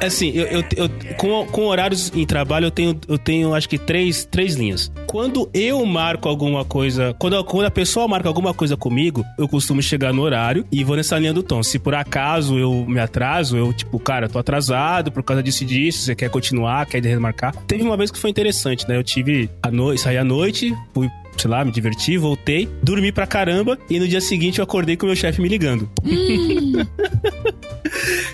assim, eu, eu- eu- com, com horários em trabalho, eu tenho, eu tenho acho que três, três linhas. Quando eu marco alguma coisa, quando, quando a pessoa marca alguma coisa comigo, eu costumo chegar no horário e vou nessa linha do tom. Se por acaso eu me atraso, eu, tipo, cara, tô atrasado por causa disso e disso, você quer continuar, quer remarcar. Teve uma vez que foi interessante, né? Eu tive a noite, saí à noite, fui sei lá, me diverti, voltei, dormi pra caramba e no dia seguinte eu acordei com o meu chefe me ligando. *laughs*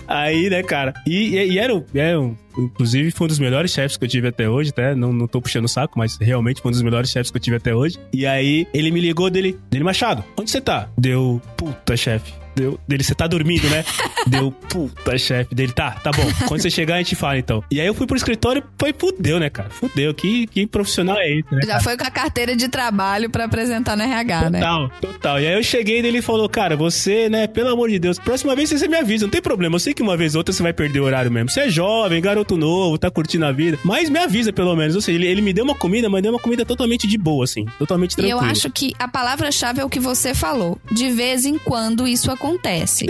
Aí, né, cara? E, e, e era, o- é, um- inclusive, foi um dos melhores chefes que eu tive até hoje, tá? Não, não tô puxando o saco, mas realmente foi um dos melhores chefes que eu tive até hoje. E aí, ele me ligou dele, dele, Machado, onde você tá? Deu, puta, chefe. Deu, dele, você tá dormindo, né? *laughs* Deu, puta, chefe. Dele, tá, tá bom. Quando você chegar, a gente fala, então. E aí eu fui pro escritório, foi, fudeu, né, cara? Fudeu. Que, que profissional é esse, né? Já foi com a carteira de trabalho pra apresentar no RH, né? Total, total. E aí eu cheguei e ele falou, cara, você, né, pelo amor de Deus, próxima vez você me avisa, não tem problema. Eu sei que uma vez ou outra você vai perder o horário mesmo. Você é jovem, garoto novo, tá curtindo a vida. Mas me avisa, pelo menos. Ou seja, ele, ele me deu uma comida, mas deu uma comida totalmente de boa, assim. Totalmente E tranquila. eu acho que a palavra-chave é o que você falou. De vez em quando isso acontece.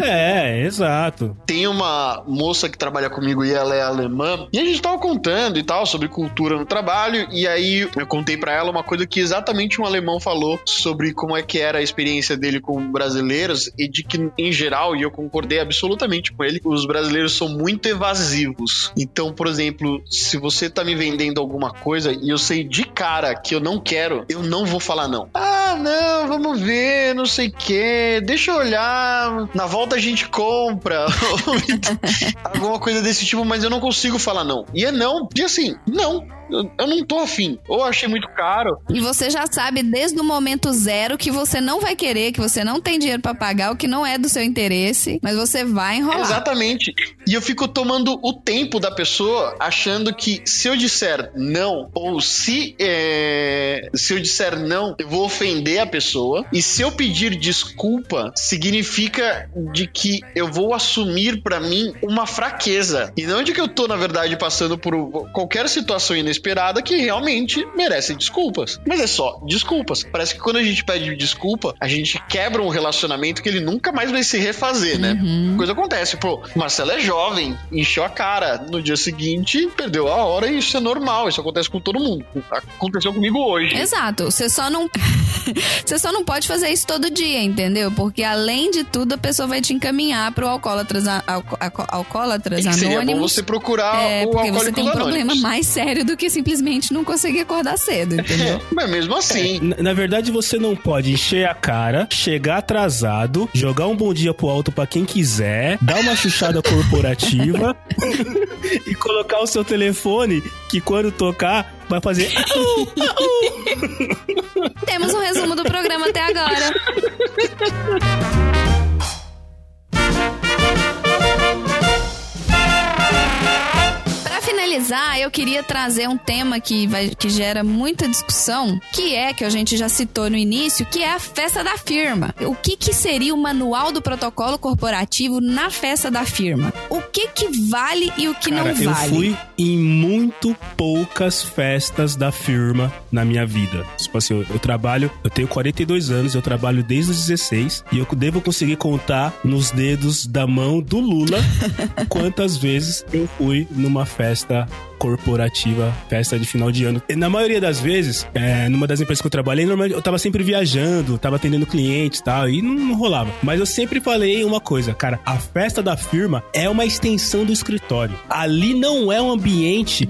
É, exato. Tem uma moça que trabalha comigo e ela é alemã, e a gente tava contando e tal sobre cultura no trabalho, e aí eu contei pra ela uma coisa que exatamente um alemão falou sobre como é que era a experiência dele com brasileiros e de que em geral, e eu concordei absolutamente com ele, os brasileiros são muito evasivos. Então, por exemplo, se você tá me vendendo alguma coisa e eu sei de cara que eu não quero, eu não vou falar não. Ah, não, vamos ver, não sei o que, deixa eu olhar, na volta a gente compra. *laughs* Alguma coisa desse tipo, mas eu não consigo falar não. E é não, e assim, não. Eu, eu não tô afim. Ou achei muito caro. E você já sabe desde o momento zero que você não vai querer, que você não tem dinheiro pra pagar, o que não é do seu interesse, mas você vai enrolar. Exatamente. E eu fico tomando o tempo da pessoa, achando que se eu disser não, ou se, é, se eu disser não, eu vou ofender a pessoa. E se eu pedir desculpa, significa de que eu vou assumir pra mim uma fraqueza. E não de que eu tô, na verdade, passando por qualquer situação inesperada que realmente merece desculpas. Mas é só desculpas. Parece que quando a gente pede desculpa, a gente quebra um relacionamento que ele nunca mais vai se refazer, né? Coisa acontece, pô, Marcelo é jovem, encheu a cara. No dia seguinte, perdeu a hora e isso é normal. Isso acontece com todo mundo. Aconteceu comigo hoje. Exato. Você só não. *laughs* você só não pode fazer isso todo dia, entendeu? Porque além de tudo, a pessoa vai te encaminhar pro alcoólatras, alco- alco- alcoólatras Que seria bom anônimos. você procurar É, o porque você tem um problema Anônimos. mais sério do que que simplesmente não conseguia acordar cedo, entendeu? *laughs* Mas mesmo assim. Na, na verdade, você não pode encher a cara, chegar atrasado, jogar um bom dia pro alto pra quem quiser, dar uma chuchada *laughs* corporativa *laughs* e colocar o seu telefone que quando tocar vai fazer. "Au, au". Temos um resumo do programa até agora. Finalizar, eu queria trazer um tema que, vai, que gera muita discussão, que é, que a gente já citou no início, que é a festa da firma. O que, que seria o manual do protocolo corporativo na festa da firma? O que que vale e o que Cara, não eu vale? fui em muito poucas festas da firma na minha vida. Tipo assim, eu, eu trabalho, eu tenho 42 anos, eu trabalho desde os 16 e eu devo conseguir contar nos dedos da mão do Lula *laughs* quantas vezes eu fui numa festa Yeah. Corporativa, festa de final de ano. E na maioria das vezes, é, numa das empresas que eu trabalhei, normalmente eu tava sempre viajando, tava atendendo clientes e tal, e não, não rolava. Mas eu sempre falei uma coisa, cara, a festa da firma é uma extensão do escritório. Ali não é um ambiente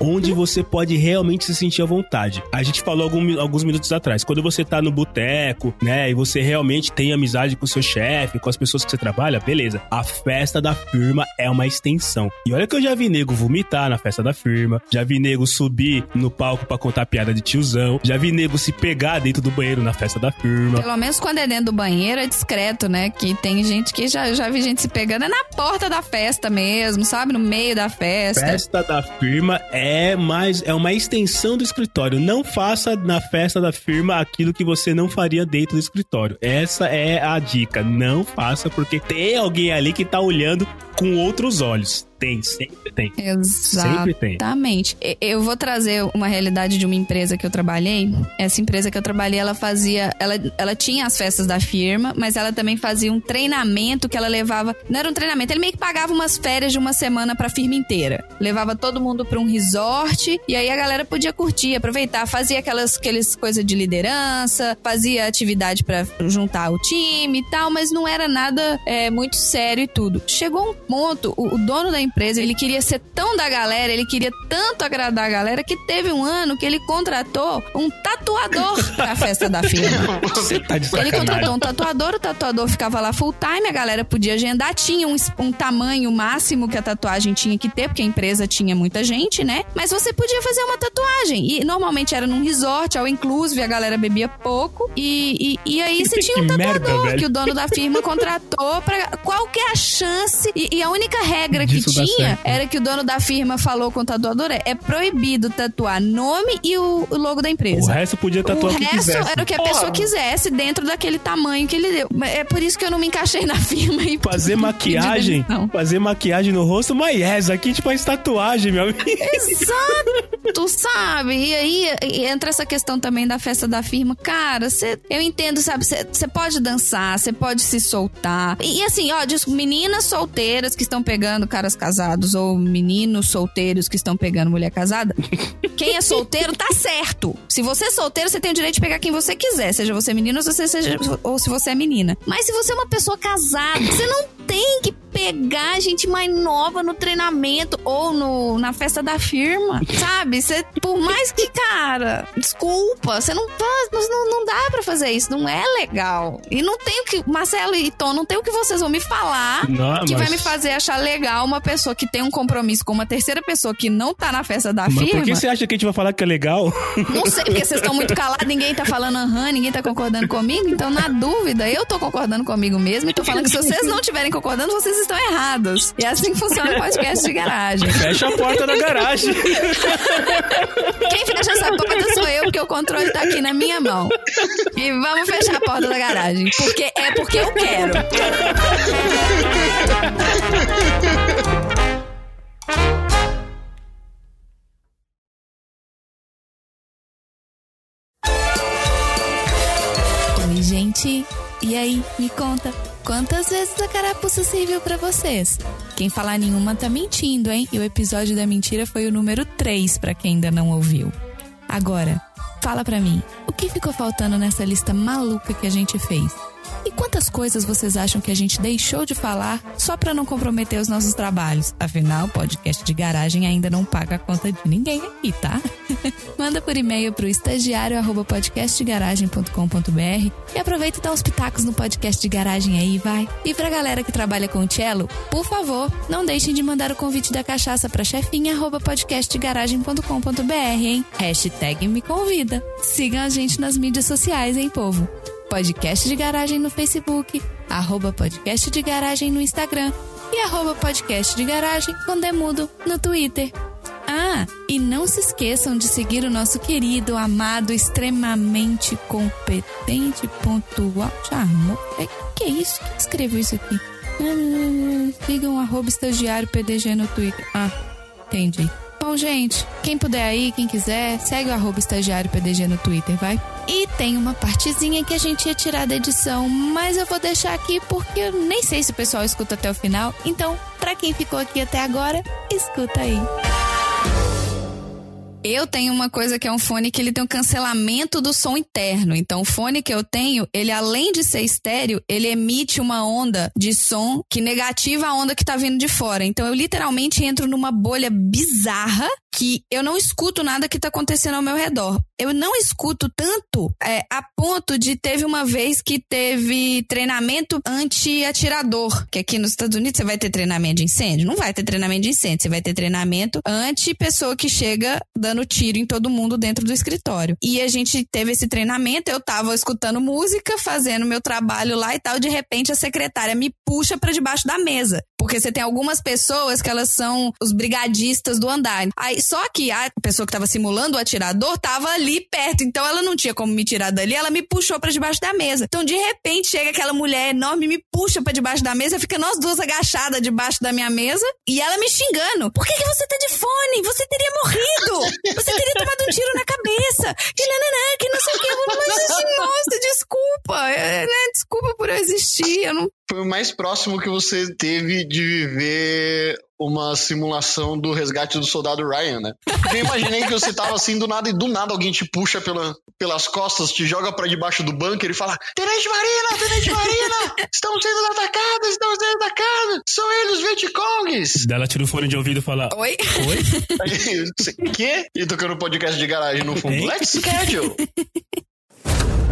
onde você pode realmente se sentir à vontade. A gente falou algum- alguns minutos atrás, quando você tá no boteco, né, e você realmente tem amizade com o seu chefe, com as pessoas que você trabalha, beleza. A festa da firma é uma extensão. E olha que eu já vi nego vomitar na festa da firma, já vi nego subir no palco pra contar piada de tiozão, já vi nego se pegar dentro do banheiro na festa da firma. Pelo menos quando é dentro do banheiro é discreto, né? Que tem gente que já, já vi gente se pegando é na porta da festa mesmo, sabe? No meio da festa. Festa da firma é mais é uma extensão do escritório. Não faça na festa da firma aquilo que você não faria dentro do escritório. Essa é a dica. Não faça porque tem alguém ali que tá olhando com outros olhos. Tem, sempre tem. Sempre tem. Exatamente. Eu vou trazer uma realidade de uma empresa que eu trabalhei. Essa empresa que eu trabalhei, ela fazia. Ela, ela tinha as festas da firma, mas ela também fazia um treinamento que ela levava. Não era um treinamento, ele meio que pagava umas férias de uma semana pra firma inteira. Levava todo mundo pra um resort e aí a galera podia curtir, aproveitar, fazia aquelas aqueles coisas de liderança, fazia atividade pra juntar o time e tal, mas não era nada é, muito sério e tudo. Chegou um ponto, o, o dono da empresa, ele queria ser tão da galera, ele queria tanto agradar a galera que teve um ano que ele contratou um tatuador *laughs* pra festa da firma. Você tá de Ele sacanagem. contratou um tatuador, o tatuador ficava lá full time, a galera podia agendar, tinha um, um tamanho máximo que a tatuagem tinha que ter, porque a empresa tinha muita gente, né? Mas você podia fazer uma tatuagem. E normalmente era num resort, ao inclusive, a galera bebia pouco. E, e, e aí você tinha um Que merda, tatuador velho. que o dono da firma contratou pra. Qual que é a chance? E, e a única regra que Disso dar tinha era que o dono da firma falou com o tatuador: é, é proibido tatuar nome e o, o logo da empresa. O resto podia tatuar o o que resto quisesse. era o que a Porra. pessoa quisesse dentro daquele tamanho que ele deu. É por isso que eu não me encaixei na *laughs* firma e Fazer maquiagem, fazer maquiagem no rosto, mas yes, aqui a gente faz tatuagem, meu amigo. Exato, sabe? E aí e entra essa questão também da festa da firma. Cara, cê, eu entendo, sabe? Você pode dançar, você pode se soltar. E, e assim, ó, diz, meninas solteiras que estão pegando caras casados ou meninos solteiros que estão pegando mulher casada. *laughs* Quem é solteiro tá certo. Se você é solteiro, você tem o direito de pegar quem você quiser, seja você menino ou se você, seja, ou se você é menina. Mas se você é uma pessoa casada, você não tem que pegar gente mais nova no treinamento ou no, na festa da firma, *laughs* sabe? Você, por mais que, cara, desculpa, você não faz, mas não, não dá pra fazer isso, não é legal. E não tem o que, Marcelo e Tom, não tem o que vocês vão me falar Não, que vai mas- me fazer achar legal uma pessoa que tem um compromisso com uma terceira pessoa que não tá na festa da Mas firma. por que você acha que a gente vai falar que é legal? *laughs* Não sei, porque vocês estão muito calados, ninguém tá falando aham, ninguém tá concordando comigo. Então, na dúvida, eu tô concordando comigo mesmo e tô falando que se vocês não estiverem concordando, vocês estão errados. E é assim que funciona o podcast de garagem. Fecha a porta da garagem. Quem fecha essa porta sou eu, porque o controle tá aqui na minha mão. E vamos fechar a porta da garagem. Porque é porque eu quero. Oi, gente. E aí, me conta, quantas vezes a carapuça serviu pra vocês? Quem falar nenhuma tá mentindo, hein? E o episódio da mentira foi o número 3, pra quem ainda não ouviu. Agora, fala pra mim, o que ficou faltando nessa lista maluca que a gente fez? E quantas coisas vocês acham que a gente deixou de falar só para não comprometer os nossos trabalhos? Afinal, o podcast de garagem ainda não paga a conta de ninguém aqui, tá? *laughs* Manda por e-mail pro estagiário arroba podcastdegaragem.com.br e aproveita e dá uns pitacos no podcast de garagem aí, vai. E pra galera que trabalha com cello, por favor, não deixem de mandar o convite da cachaça pra chefinha arroba podcastdegaragem.com.br, hein? Hashtag me convida. Sigam a gente nas mídias sociais, hein, povo? Podcast de Garagem no Facebook, arroba Podcast de Garagem no Instagram e arroba Podcast de Garagem com Demudo no Twitter. Ah, e não se esqueçam de seguir o nosso querido, amado, extremamente competente, pontual, charmoso. É, que é isso? Quem escreveu isso aqui? Ah, sigam arroba estagiário PDG no Twitter. Ah, entendi. Bom, gente, quem puder aí, quem quiser, segue o arroba estagiário PDG no Twitter, vai? E tem uma partezinha que a gente ia tirar da edição, mas eu vou deixar aqui porque eu nem sei se o pessoal escuta até o final. Então, pra quem ficou aqui até agora, escuta aí. Eu tenho uma coisa que é um fone que ele tem um cancelamento do som interno. Então, o fone que eu tenho, ele além de ser estéreo, ele emite uma onda de som que negativa a onda que tá vindo de fora. Então, eu literalmente entro numa bolha bizarra que eu não escuto nada que tá acontecendo ao meu redor. Eu não escuto tanto é, a ponto de teve uma vez que teve treinamento anti-atirador. Que aqui nos Estados Unidos você vai ter treinamento de incêndio? Não vai ter treinamento de incêndio, você vai ter treinamento anti-pessoa que chega dando tiro em todo mundo dentro do escritório. E a gente teve esse treinamento, eu tava escutando música, fazendo meu trabalho lá e tal, de repente a secretária me puxa para debaixo da mesa. Porque você tem algumas pessoas que elas são os brigadistas do andar. Aí, só que a pessoa que tava simulando o atirador tava ali perto, então ela não tinha como me tirar dali, ela me puxou para debaixo da mesa. Então, de repente, chega aquela mulher enorme, me puxa para debaixo da mesa, fica nós duas agachadas debaixo da minha mesa e ela me xingando. Por que, que você tá de fone? Você teria morrido! Você teria tomado um tiro na cabeça! Que nananã, que não sei o que. Mas *laughs* nossa, desculpa. É, né? Desculpa por eu existir. Eu não Foi o mais próximo que você teve de viver uma simulação do resgate do soldado Ryan, né? Porque eu imaginei que você tava assim do nada e do nada alguém te puxa pela, pelas costas, te joga pra debaixo do bunker e fala: Tenente Marina, Tenente Marina, estamos sendo atacados, estamos sendo atacados, são eles, Vietcongs! Daí ela tira o fone de ouvido e fala: Oi? Oi? Aí, *laughs* você, Quê? E tocando podcast de garagem no fundo. Hein? Let's schedule! *laughs*